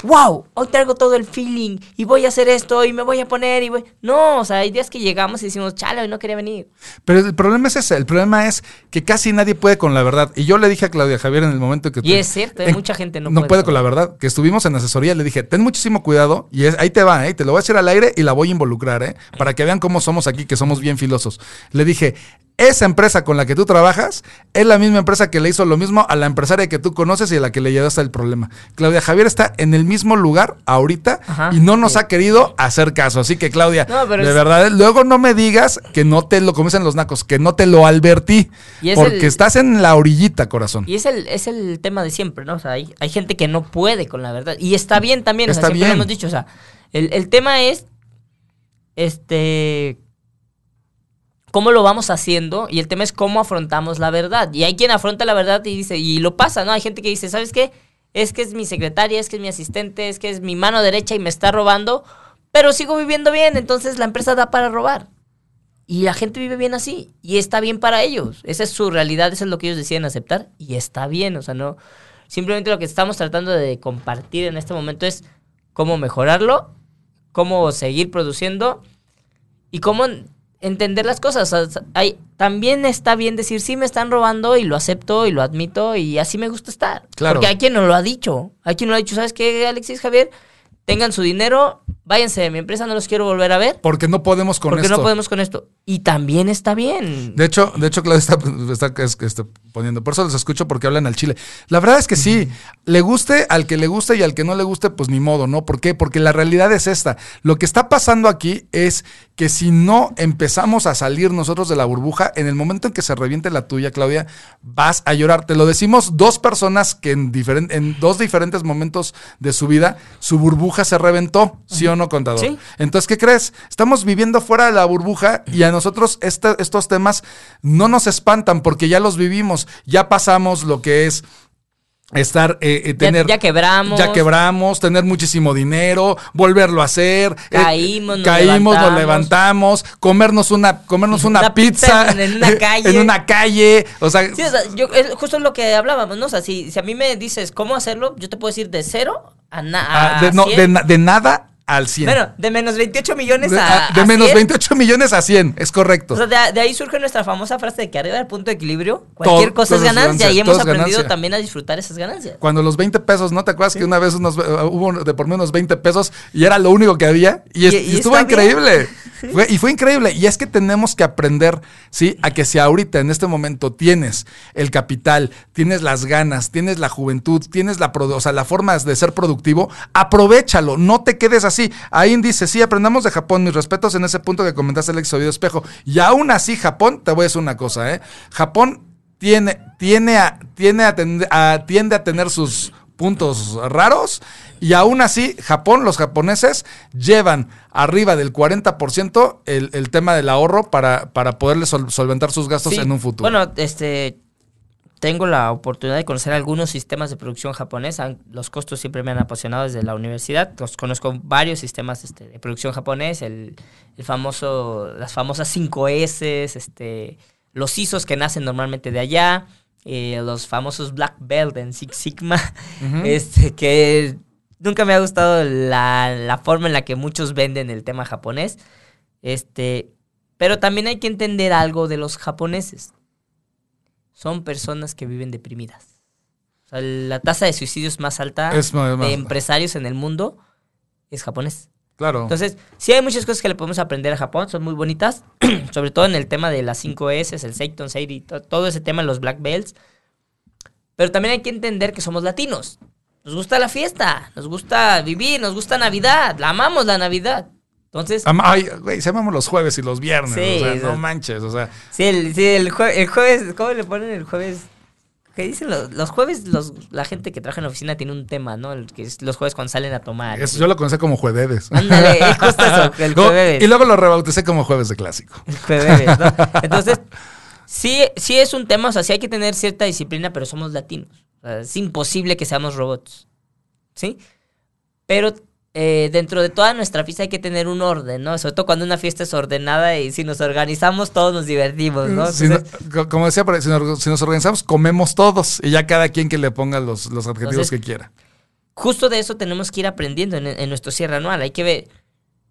wow, hoy traigo todo el feeling y voy a hacer esto y me voy a poner y voy... No, o sea, hay días que llegamos y decimos, chale, hoy no quería venir. pero el problema es ese, el problema es que casi nadie puede con la verdad. Y yo le dije a Claudia Javier en el momento que... Y es cierto, hay en- mucha gente no, no puede con la verdad. Que estuvimos en asesoría, le dije, ten muchísimo cuidado y es, ahí te va, ¿eh? te lo voy a decir al aire y la voy a involucrar, ¿eh? para que vean cómo somos aquí, que somos bien filosos. Le dije, esa empresa con la que tú trabajas es la misma empresa que le hizo lo mismo a la empresaria que tú conoces y a la que le llevaste el problema. Claudia Javier está en el mismo lugar ahorita Ajá, y no nos sí. ha querido hacer caso. Así que Claudia, No, de es- verdad, ¿eh? luego no me digas que no te lo, como dicen los nacos, que no te lo advertí. Es Porque el- estás en la orillita, corazón. Y es el, es el tema de siempre, ¿no? O sea, hay, hay gente que no puede con la verdad. Y está bien también, o sea, Está siempre lo bien. hemos dicho. O sea, el, el tema es, este, cómo lo vamos haciendo y el tema es cómo afrontamos la verdad. Y hay quien afronta la verdad y dice, y lo pasa, ¿no? Hay gente que dice, ¿sabes qué? Es que es mi secretaria, es que es mi asistente, es que es mi mano derecha y me está robando, pero sigo viviendo bien, entonces la empresa da para robar. Y la gente vive bien así. Y está bien para ellos. Esa es su realidad, eso es lo que ellos deciden aceptar. Y está bien, o sea, no. Simplemente lo que estamos tratando de compartir en este momento es cómo mejorarlo, cómo seguir produciendo y cómo entender las cosas. O sea, hay, también está bien decir, sí, me están robando y lo acepto y lo admito y así me gusta estar. Claro. Porque hay quien no lo ha dicho. Hay quien no lo ha dicho, ¿sabes qué, Alexis Javier? Tengan su dinero, váyanse de mi empresa, no los quiero volver a ver. Porque no podemos con Porque esto. no podemos con esto. Y también está bien. De hecho, de hecho, Claudia está, está- es- este, poniendo. Por eso los escucho porque hablan al chile. La verdad es que sí, le guste al que le guste y al que no le guste, pues ni modo, ¿no? ¿Por qué? Porque la realidad es esta. Lo que está pasando aquí es que si no empezamos a salir nosotros de la burbuja, en el momento en que se reviente la tuya, Claudia, vas a llorar. Te lo decimos dos personas que en, dos diferentes momentos de su vida, su burbuja se reventó, ¿sí o no, contador? Sí. Entonces, ¿qué crees? Estamos viviendo fuera de la burbuja y a nosotros este- estos temas no nos espantan porque ya los vivimos, ya pasamos lo que es estar eh, eh, tener ya quebramos. ya quebramos tener muchísimo dinero volverlo a hacer eh, Caímos, nos caímos nos levantamos. levantamos comernos una comernos una, Una pizza, pizza en una calle. en una calle o sea, Sí, o sea, yo, es justo lo que hablábamos, ¿no? O sea, si, si a mí me dices cómo hacerlo, yo te puedo decir de cero a, na ah, a de, no, 100. de, na- de nada al 100 Bueno, de menos 28 millones de, a, ah, de a menos 100. 28 millones a 100 es correcto O sea, de, de ahí surge nuestra famosa frase de que arriba del punto de equilibrio, cualquier cosa es todo ganancia. Y hemos todo aprendido ganancia. también a disfrutar esas ganancias. Cuando los 20 pesos, ¿no te acuerdas que una vez unos, eh, hubo de por menos 20 pesos y era lo único que había? Y, Y- y estuvo está bien. y fue increíble. Y es que tenemos que aprender, ¿sí? A que si ahorita, en este momento, tienes el capital, tienes las ganas, tienes la juventud, tienes la, o sea, la forma de ser productivo, aprovechalo. No te quedes así. Ahí dice, sí, aprendamos de Japón. Mis respetos en ese punto que comentaste, Alex Oído Espejo. Y aún así, Japón, te voy a decir una cosa, ¿eh? Japón tiene, tiene, tiene tiende a tener sus puntos raros y aún así Japón, los japoneses llevan arriba del 40% el, el tema del ahorro para, para poderle sol- solventar sus gastos Sí, en un futuro. Bueno, este tengo la oportunidad de conocer algunos sistemas de producción japonés. Han- Los costos siempre me han apasionado desde la universidad. Los conozco varios sistemas este, de producción japonés, el, el famoso, las famosas 5S, este, los ISOs que nacen normalmente de allá, eh, los famosos Black Belt en Six Sigma, este, que nunca me ha gustado la, la forma en la que muchos venden el tema japonés. Este, pero también hay que entender algo de los japoneses. Son personas que viven deprimidas. O sea, la tasa de suicidios más alta Es más- más- de empresarios en el mundo es japonés. Claro. Entonces, sí hay muchas cosas que le podemos aprender a Japón, son muy bonitas, sobre todo en el tema de las 5S, el Seiton Seiri, to- todo ese tema, los Black Belts. Pero también hay que entender que somos latinos. Nos gusta la fiesta, nos gusta vivir, nos gusta Navidad, la amamos la Navidad. Entonces, Ama- Ay, güey, se llamamos los jueves y los viernes. Sí, o sea, no manches. O sea, sí, el, sí, el, jue- el jueves, ¿cómo le ponen el jueves? ¿Qué dicen los, los jueves? Los, la gente que trabaja en la oficina tiene un tema, ¿no? El que es los jueves cuando salen a tomar. es- yo lo conocí como jueves. Ándale, justo eso, el jueves. y luego lo rebauticé como jueves de clásico. Jueves, ¿no? Entonces, sí, sí es un tema, o sea, sí hay que tener cierta disciplina, pero somos latinos. O sea, es imposible que seamos robots. ¿Sí? Pero eh, dentro de toda nuestra fiesta hay que tener un orden, ¿no? Sobre todo cuando una fiesta es ordenada y si nos organizamos todos nos divertimos, ¿no? Si Entonces, como decía, si nos, si nos organizamos, comemos todos y ya cada quien que le ponga los, los adjetivos Entonces, que quiera. justo de eso tenemos que ir aprendiendo en, en nuestro cierre anual. Hay que ver.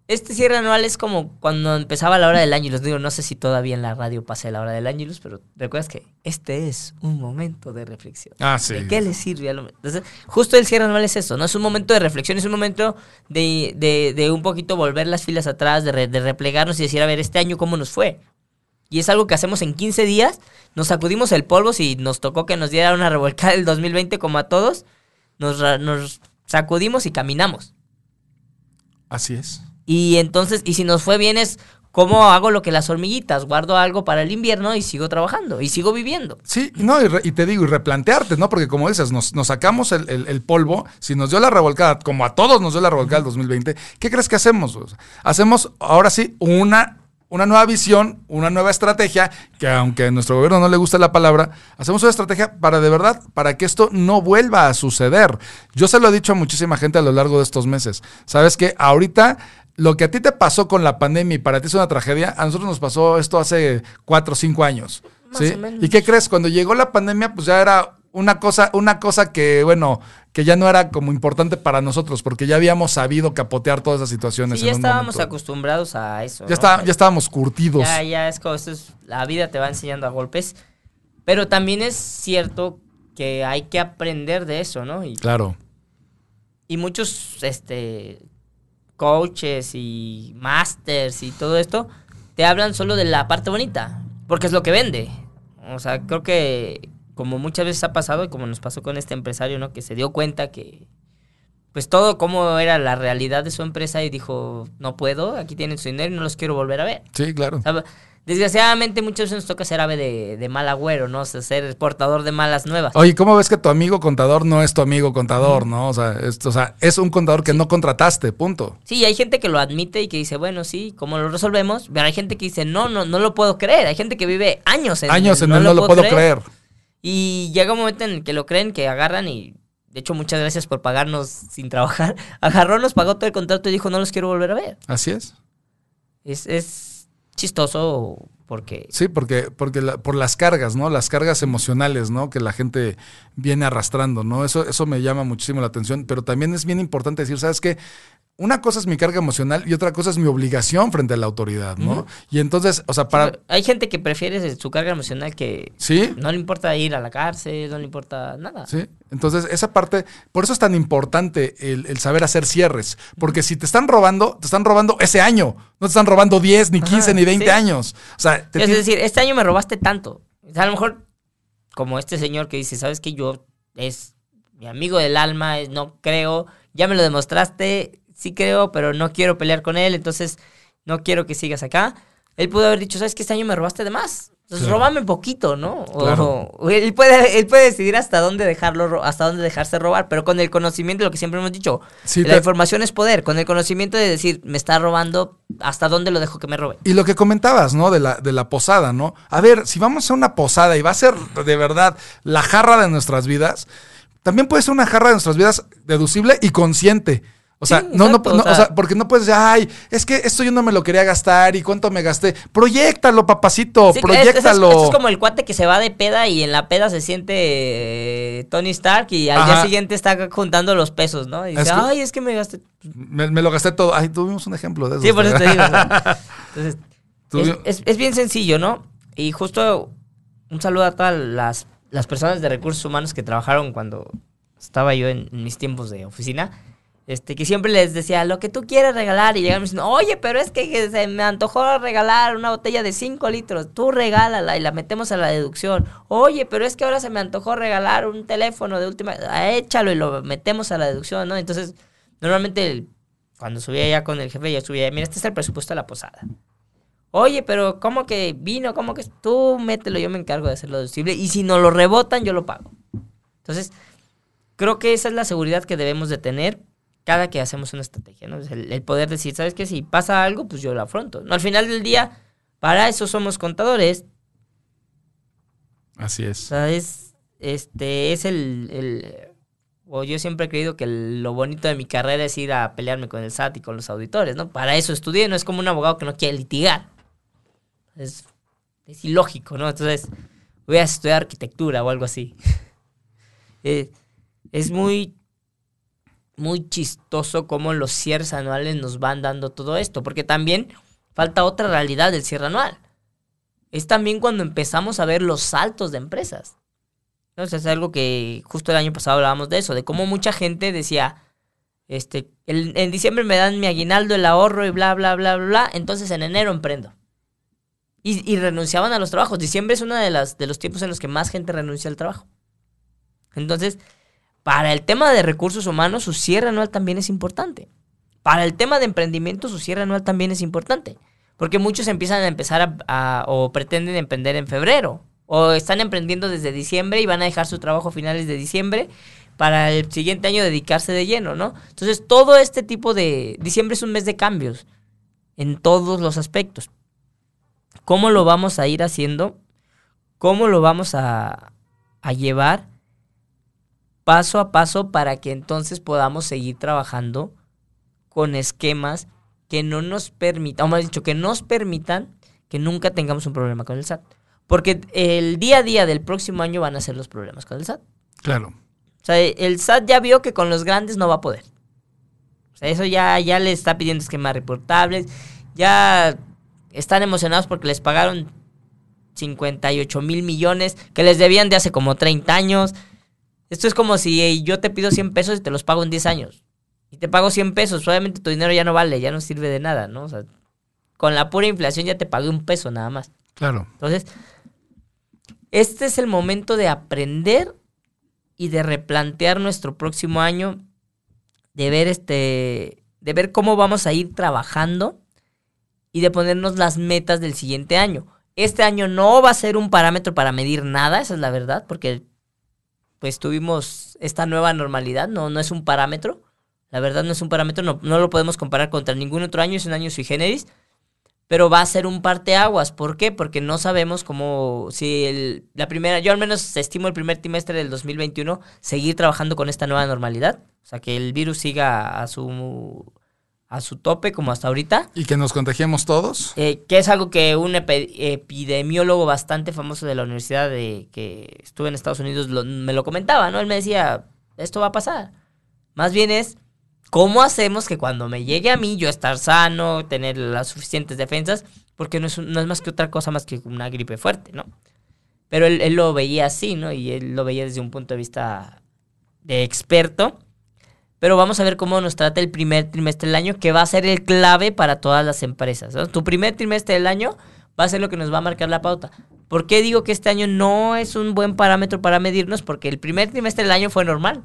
Este cierre anual es como cuando empezaba la hora del Ángelus. Digo, no sé si todavía en la radio pase la hora del Ángelus, pero recuerdas que este es un momento de reflexión. Ah, sí. ¿De qué le sirve? al hombre? Entonces, justo el cierre anual es eso, ¿no? Es un momento de reflexión, es un momento de, de, de un poquito volver las filas atrás, de, re- de replegarnos y decir, a ver, este año cómo nos fue. Y es algo que hacemos en 15 días, nos sacudimos el polvo, si nos tocó que nos diera una revolcada el 2020 como a todos, nos sacudimos y caminamos. Así es. Y entonces, y si nos fue bien es, ¿cómo hago lo que las hormiguitas? Guardo algo para el invierno y sigo trabajando, y sigo viviendo. Sí, no, y, re- y te digo, y replantearte, ¿no? Porque como dices, nos, nos sacamos el, el- el polvo, si nos dio la revolcada, como a todos nos dio la revolcada el 2020, ¿qué crees que hacemos? Hacemos ahora sí una, una nueva visión, una nueva estrategia, que aunque a nuestro gobierno no le guste la palabra, hacemos una estrategia para de verdad, para que esto no vuelva a suceder. Yo se lo he dicho a muchísima gente a lo largo de estos meses. Sabes que ahorita lo que a ti te pasó con la pandemia y para ti es una tragedia, a nosotros nos pasó esto hace cuatro o cinco años. Más ¿sí? o menos. ¿Y qué crees? Cuando llegó la pandemia, pues ya era una cosa, una cosa que, bueno, que ya no era como importante para nosotros, porque ya habíamos sabido capotear todas esas situaciones. Sí, ya en estábamos acostumbrados a eso. Ya, ¿no? está- ya estábamos curtidos. Ya, ya es como esto es- la vida te va enseñando a golpes. Pero también es cierto que hay que aprender de eso, ¿no? Y, Claro. y muchos este coaches y masters y todo esto te hablan solo de la parte bonita, porque es lo que vende. O sea, creo que como muchas veces ha pasado y como nos pasó con este empresario, ¿no? Que se dio cuenta que pues todo cómo era la realidad de su empresa y dijo, no puedo, aquí tienen su dinero y no los quiero volver a ver. Sí, claro. O sea, desgraciadamente muchas veces nos toca ser ave de, de mal agüero, ¿no? O sea, ser portador de malas nuevas. Oye, ¿cómo ves que tu amigo contador no es tu amigo contador, no? O sea, es, o sea, es un contador que no contrataste, punto. Sí, hay gente que lo admite y que dice, bueno, sí, ¿cómo lo resolvemos? Pero hay gente que dice, no, no, no lo puedo creer. Hay gente que vive años en Años en él no lo puedo creer. Y llega un momento en el que lo creen, que agarran y, de hecho, muchas gracias por pagarnos sin trabajar. Agarró, nos pagó todo el contrato y dijo, no los quiero volver a ver. Así es. Es, es chistoso porque... Sí, porque, porque por las cargas, ¿no? Las cargas emocionales, ¿no? Que la gente viene arrastrando, ¿no? Eso, eso me llama muchísimo la atención, pero también es bien importante decir, ¿sabes qué? una cosa es mi carga emocional y otra cosa es mi obligación frente a la autoridad, ¿no? Y entonces, o sea, para... hay gente que prefiere su carga emocional que... Sí. No le importa ir a la cárcel, no le importa nada. Sí. Entonces, esa parte, por eso es tan importante el, saber hacer cierres. Porque si te están robando, te están robando ese año. No te están robando 10, ni 15, ni 20 años. O sea, es decir, este año me robaste tanto. O sea, a lo mejor, como este señor que dice, ¿sabes que Yo es mi amigo del alma, no creo, ya me lo demostraste, sí creo, pero no quiero pelear con él, entonces no quiero que sigas acá. Él pudo haber dicho, ¿sabes qué? Este año me robaste de más. Entonces, róbame poquito, ¿no? O, él, puede, él puede decidir hasta dónde dejarlo, hasta dónde dejarse robar, pero con el conocimiento, lo que siempre hemos dicho, la información es poder, con el conocimiento de decir, me está robando, hasta dónde lo dejo que me robe. Y lo que comentabas, ¿no? De la, de la posada, ¿no? A ver, si vamos a una posada y va a ser de verdad la jarra de nuestras vidas, también puede ser una jarra de nuestras vidas deducible y consciente. O sea, no, no, o, sea, porque no puedes decir, ay, es que esto yo no me lo quería gastar y cuánto me gasté. Proyectalo, papacito, sí, proyectalo. Esto es, como el cuate que se va de peda y en la peda se siente eh, Tony Stark y al día siguiente está juntando los pesos, ¿no? Y dice, ay, es que me gasté. Me, lo gasté todo. Ay, tuvimos un ejemplo de eso. Sí, por eso te digo. Entonces, es, es, bien sencillo, ¿no? Y justo un saludo a todas las, las personas de recursos humanos que trabajaron cuando estaba yo en mis tiempos de oficina este, que siempre les decía, lo que tú quieres regalar, y llegaban diciendo, oye, pero es que se me antojó regalar una botella de 5 litros, tú regálala y la metemos a la deducción. Oye, pero es que ahora se me antojó regalar un teléfono de última, échalo y lo metemos a la deducción, ¿no? Entonces, normalmente cuando subía ya con el jefe, ya subía, mira, este es el presupuesto de la posada. Oye, pero ¿cómo que vino? ¿Cómo que tú mételo? Yo me encargo de hacerlo deducible. Y si no lo rebotan, yo lo pago. Entonces, creo que esa es la seguridad que debemos de tener cada que hacemos una estrategia, ¿no? El, poder decir, ¿sabes qué? Si pasa algo, pues yo lo afronto. ¿no? Al final del día, para eso somos contadores. Así es. ¿Sabes? Este es el, o yo siempre he creído que lo bonito de mi carrera es ir a pelearme con el SAT y con los auditores, ¿no? Para eso estudié, no es como un abogado que no quiere litigar. Es, es ilógico, ¿no? Entonces, voy a estudiar arquitectura o algo así. Eh, es muy muy chistoso cómo los cierres anuales nos van dando todo esto, porque también falta otra realidad del cierre anual. Es también cuando empezamos a ver los saltos de empresas. Entonces es algo que justo el año pasado hablábamos de eso, de cómo mucha gente decía, este, en diciembre me dan mi aguinaldo, el ahorro y bla, bla, bla, bla, entonces en enero emprendo. Y, y renunciaban a los trabajos. Diciembre es uno de, las, de los tiempos en los que más gente renuncia al trabajo. Entonces, para el tema de recursos humanos, su cierre anual también es importante. Para el tema de emprendimiento, su cierre anual también es importante. Porque muchos empiezan a empezar a, o pretenden emprender en febrero. O están emprendiendo desde diciembre y van a dejar su trabajo a finales de diciembre para el siguiente año dedicarse de lleno, ¿no? Entonces, todo este tipo de... Diciembre es un mes de cambios en todos los aspectos. ¿Cómo lo vamos a ir haciendo? ¿Cómo lo vamos a, a llevar? Paso a paso para que entonces podamos seguir trabajando con esquemas que no nos permitan, o más dicho, que nos permitan que nunca tengamos un problema con el SAT. Porque el día a día del próximo año van a ser los problemas con el SAT. Claro. O sea, el SAT ya vio que con los grandes no va a poder. O sea, eso ya, ya le está pidiendo esquemas reportables. Ya están emocionados porque les pagaron 58 mil millones que les debían de hace como 30 años. Esto es como si yo te pido 100 pesos y te los pago en 10 años. Y te pago 100 pesos, obviamente tu dinero ya no vale, ya no sirve de nada, ¿no? O sea, con la pura inflación ya te pagué un peso nada más. Claro. Entonces, este es el momento de aprender y de replantear nuestro próximo año, de ver este, de ver cómo vamos a ir trabajando y de ponernos las metas del siguiente año. Este año no va a ser un parámetro para medir nada, esa es la verdad, porque pues tuvimos esta nueva normalidad, no, no es un parámetro. La verdad no es un parámetro, no, no lo podemos comparar contra ningún otro año, es un año sui generis. pero va a ser un parteaguas. ¿Por qué? Porque no sabemos cómo, si el, la primera, yo al menos estimo el primer trimestre del 2021 seguir trabajando con esta nueva normalidad. O sea, que el virus siga a su, a su tope como hasta ahorita. Y que nos contagiemos todos. Eh, que es algo que un epidemiólogo bastante famoso de la universidad de que estuve en Estados Unidos me lo comentaba, ¿no? Él me decía, esto va a pasar. Más bien es ¿Cómo hacemos que cuando me llegue a mí yo estar sano, tener las suficientes defensas? Porque no es, no es más que otra cosa más que una gripe fuerte, ¿no? Pero él, él, lo veía así, ¿no? Y él lo veía desde un punto de vista de experto. Pero vamos a ver cómo nos trata el primer trimestre del año, que va a ser el clave para todas las empresas. Tu primer trimestre del año va a ser lo que nos va a marcar la pauta. ¿Por qué digo que este año no es un buen parámetro para medirnos? Porque el primer trimestre del año fue normal.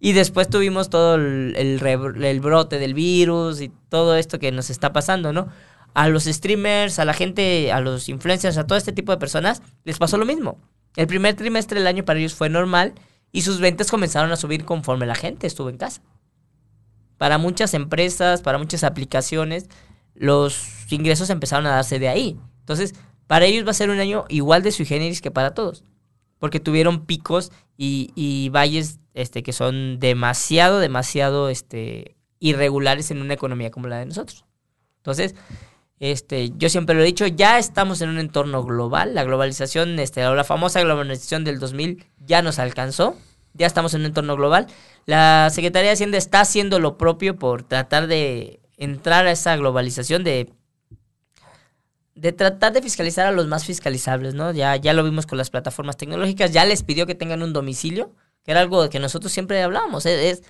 Y después tuvimos todo el, el, brote del virus y todo esto que nos está pasando, ¿no? A los streamers, a la gente, a los influencers, a todo este tipo de personas, les pasó lo mismo. El primer trimestre del año para ellos fue normal y sus ventas comenzaron a subir conforme la gente estuvo en casa. Para muchas empresas, para muchas aplicaciones, los ingresos empezaron a darse de ahí. Entonces, para ellos va a ser un año igual de sui generis que para todos. Porque tuvieron picos y, y valles este, que son demasiado, demasiado este, irregulares en una economía como la de nosotros. Entonces, este, yo siempre lo he dicho, ya estamos en un entorno global, la globalización, este, la famosa globalización del 2000 ya nos alcanzó, ya estamos en un entorno global. La Secretaría de Hacienda está haciendo lo propio por tratar de entrar a esa globalización, de, de tratar de fiscalizar a los más fiscalizables, ¿no? Ya, ya lo vimos con las plataformas tecnológicas, ya les pidió que tengan un domicilio, que era algo de que nosotros siempre hablábamos, es,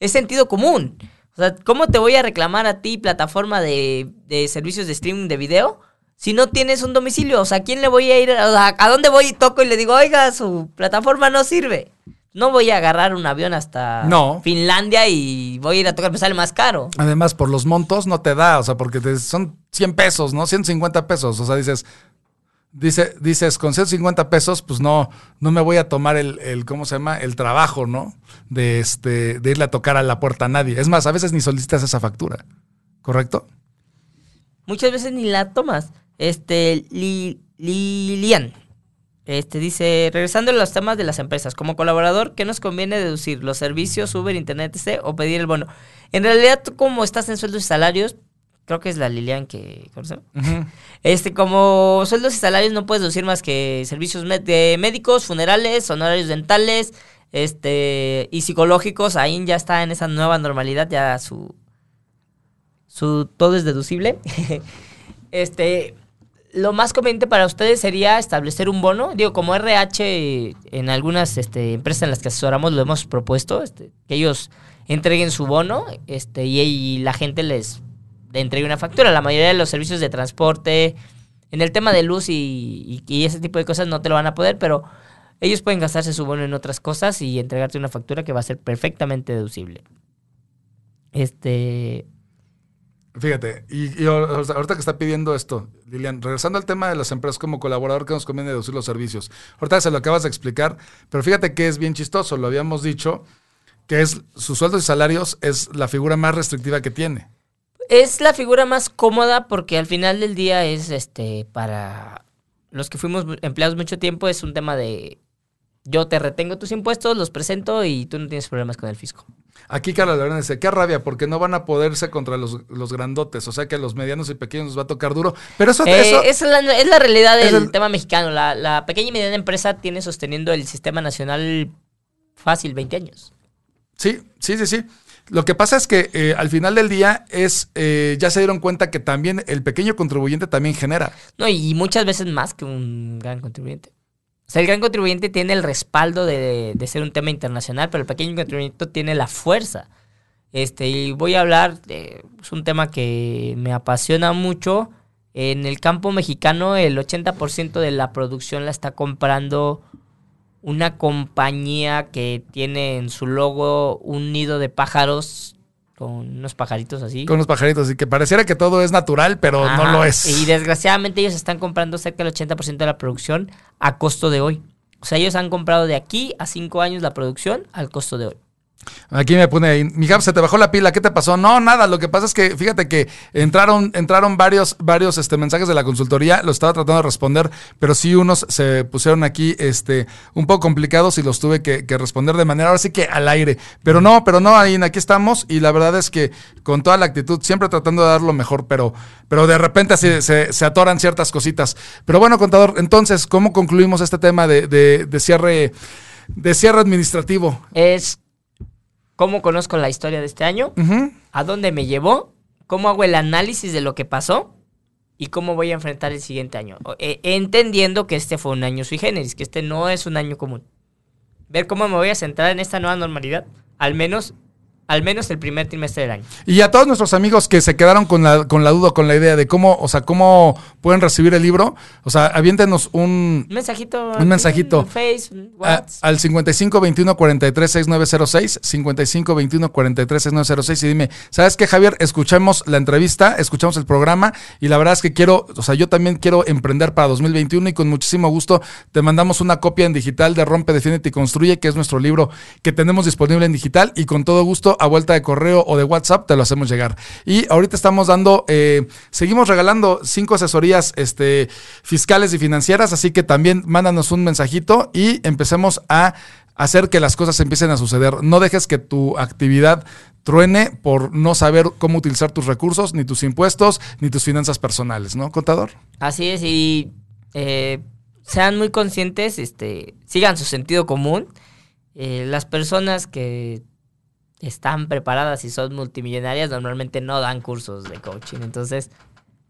es, sentido común. O sea, ¿cómo te voy a reclamar a ti, plataforma de, de, servicios de streaming de video, si no tienes un domicilio? O sea, ¿a quién le voy a ir? ¿a dónde voy y toco y le digo, oiga, su plataforma no sirve? No voy a agarrar un avión hasta Finlandia y voy a ir a tocar, me sale más caro. Además, por los montos no te da, o sea, porque son 100 pesos, ¿no? 150 pesos. O sea, dices, dice, dices, con 150 pesos, pues no, no me voy a tomar el, el, ¿cómo se llama? El trabajo, ¿no? De, este, de irle a tocar a la puerta a nadie. Es más, a veces ni solicitas esa factura, ¿correcto? Muchas veces ni la tomas. Este, Lilian, este dice, regresando a los temas de las empresas, como colaborador, ¿qué nos conviene deducir? ¿Los servicios, Uber, Internet, etc. o pedir el bono? En realidad, tú como estás en sueldos y salarios, creo que es la Lilian que Este, como sueldos y salarios no puedes deducir más que servicios de médicos, funerales, honorarios dentales, este, y psicológicos, ahí ya está en esa nueva normalidad, ya su su todo es deducible. este, lo más conveniente para ustedes sería establecer un bono. Digo, como RH en algunas este, empresas en las que asesoramos lo hemos propuesto, este, que ellos entreguen su bono este, y la gente les de entregue una factura. La mayoría de los servicios de transporte, en el tema de luz y, ese tipo de cosas no te lo van a poder, pero ellos pueden gastarse su bono en otras cosas y entregarte una factura que va a ser perfectamente deducible. Este. Fíjate, y, ahorita que está pidiendo esto, Lilian, regresando al tema de las empresas como colaborador que nos conviene deducir los servicios. Ahorita se lo acabas de explicar, pero fíjate que es bien chistoso, lo habíamos dicho, que es sus sueldos y salarios es la figura más restrictiva que tiene es la figura más cómoda porque al final del día es este para los que fuimos empleados mucho tiempo es un tema de yo te retengo tus impuestos, los presento y tú no tienes problemas con el fisco. Aquí Carlos Lorena dice, qué rabia, porque no van a poderse contra los, grandotes, o sea que a los medianos y pequeños nos va a tocar duro. Pero eso, eh, es, la, es, la, realidad del tema mexicano. La, la pequeña y mediana empresa tiene sosteniendo el sistema nacional fácil 20 años. Sí, sí, sí, sí. Lo que pasa es que eh, al final del día es eh, ya se dieron cuenta que también el pequeño contribuyente también genera. No, y muchas veces más que un gran contribuyente. O sea, el gran contribuyente tiene el respaldo de, ser un tema internacional, pero el pequeño contribuyente tiene la fuerza. Este, y voy a hablar, de, es un tema que me apasiona mucho. En el campo mexicano, el 80% de la producción la está comprando una compañía que tiene en su logo un nido de pájaros con unos pajaritos así. Con unos pajaritos, y que pareciera que todo es natural, pero no lo es. Y desgraciadamente ellos están comprando cerca del 80% de la producción a costo de hoy. O sea, ellos han comprado de aquí a cinco años la producción al costo de hoy. Aquí me pone mi se te bajó la pila, ¿qué te pasó? No, nada, lo que pasa es que fíjate que entraron, entraron varios, varios este, mensajes de la consultoría, lo estaba tratando de responder, pero sí unos se pusieron aquí este, un poco complicados y los tuve que, responder de manera, ahora sí que al aire. Pero no, pero no, ahí aquí estamos y la verdad es que con toda la actitud, siempre tratando de dar lo mejor, pero, pero de repente se, se, atoran ciertas cositas. Pero bueno, contador, entonces, ¿cómo concluimos este tema de, de cierre? De cierre administrativo. Es cómo conozco la historia de este año, a dónde me llevó, cómo hago el análisis de lo que pasó y cómo voy a enfrentar el siguiente año. Eh, entendiendo que este fue un año sui generis, que este no es un año común. Ver cómo me voy a centrar en esta nueva normalidad, al menos al menos el primer trimestre del año. Y a todos nuestros amigos que se quedaron con la, con la duda, con la idea de cómo, o sea, cómo pueden recibir el libro, o sea, aviéntenos un, mensajito. Un mensajito. Facebook, al 55 21 43 6906, 55 21 43 6906 y dime, ¿sabes qué, Javier? Escuchamos la entrevista, escuchamos el programa y la verdad es que quiero, o sea, yo también quiero emprender para 2021 y con muchísimo gusto te mandamos una copia en digital de Rompe, Defiende y Construye, que es nuestro libro que tenemos disponible en digital y con todo gusto a vuelta de correo o de WhatsApp, te lo hacemos llegar. Y ahorita estamos dando, eh, seguimos regalando cinco asesorías este, fiscales y financieras, así que también mándanos un mensajito y empecemos a hacer que las cosas empiecen a suceder. No dejes que tu actividad truene por no saber cómo utilizar tus recursos, ni tus impuestos, ni tus finanzas personales, ¿no, contador? Así es, y eh, sean muy conscientes, este, sigan su sentido común. Eh, las personas que están preparadas y son multimillonarias, normalmente no dan cursos de coaching. Entonces,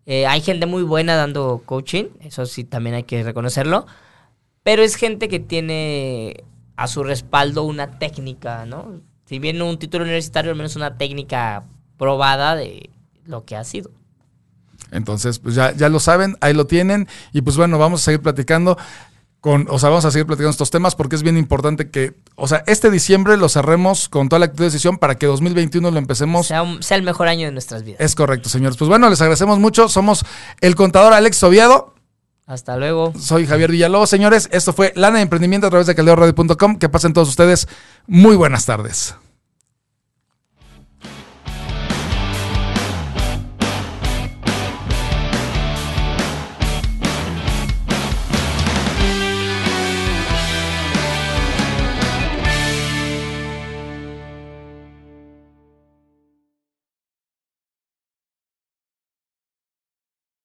eh, hay gente muy buena dando coaching, eso sí también hay que reconocerlo, pero es gente que tiene a su respaldo una técnica, ¿no? Si bien un título universitario, al menos una técnica probada de lo que ha sido. Entonces, pues ya, ya lo saben, ahí lo tienen. Y pues bueno, vamos a seguir platicando o sea, vamos a seguir platicando estos temas porque es bien importante que, o sea, este diciembre lo cerremos con toda la actitud de decisión para que 2021 lo empecemos. Sea, sea el mejor año de nuestras vidas. Es correcto, señores. Pues bueno, les agradecemos mucho. Somos el contador Alex Oviedo. Hasta luego. Soy Javier Villalobos, señores. Esto fue Lana de Emprendimiento a través de caldeorradio.com. Que pasen todos ustedes muy buenas tardes.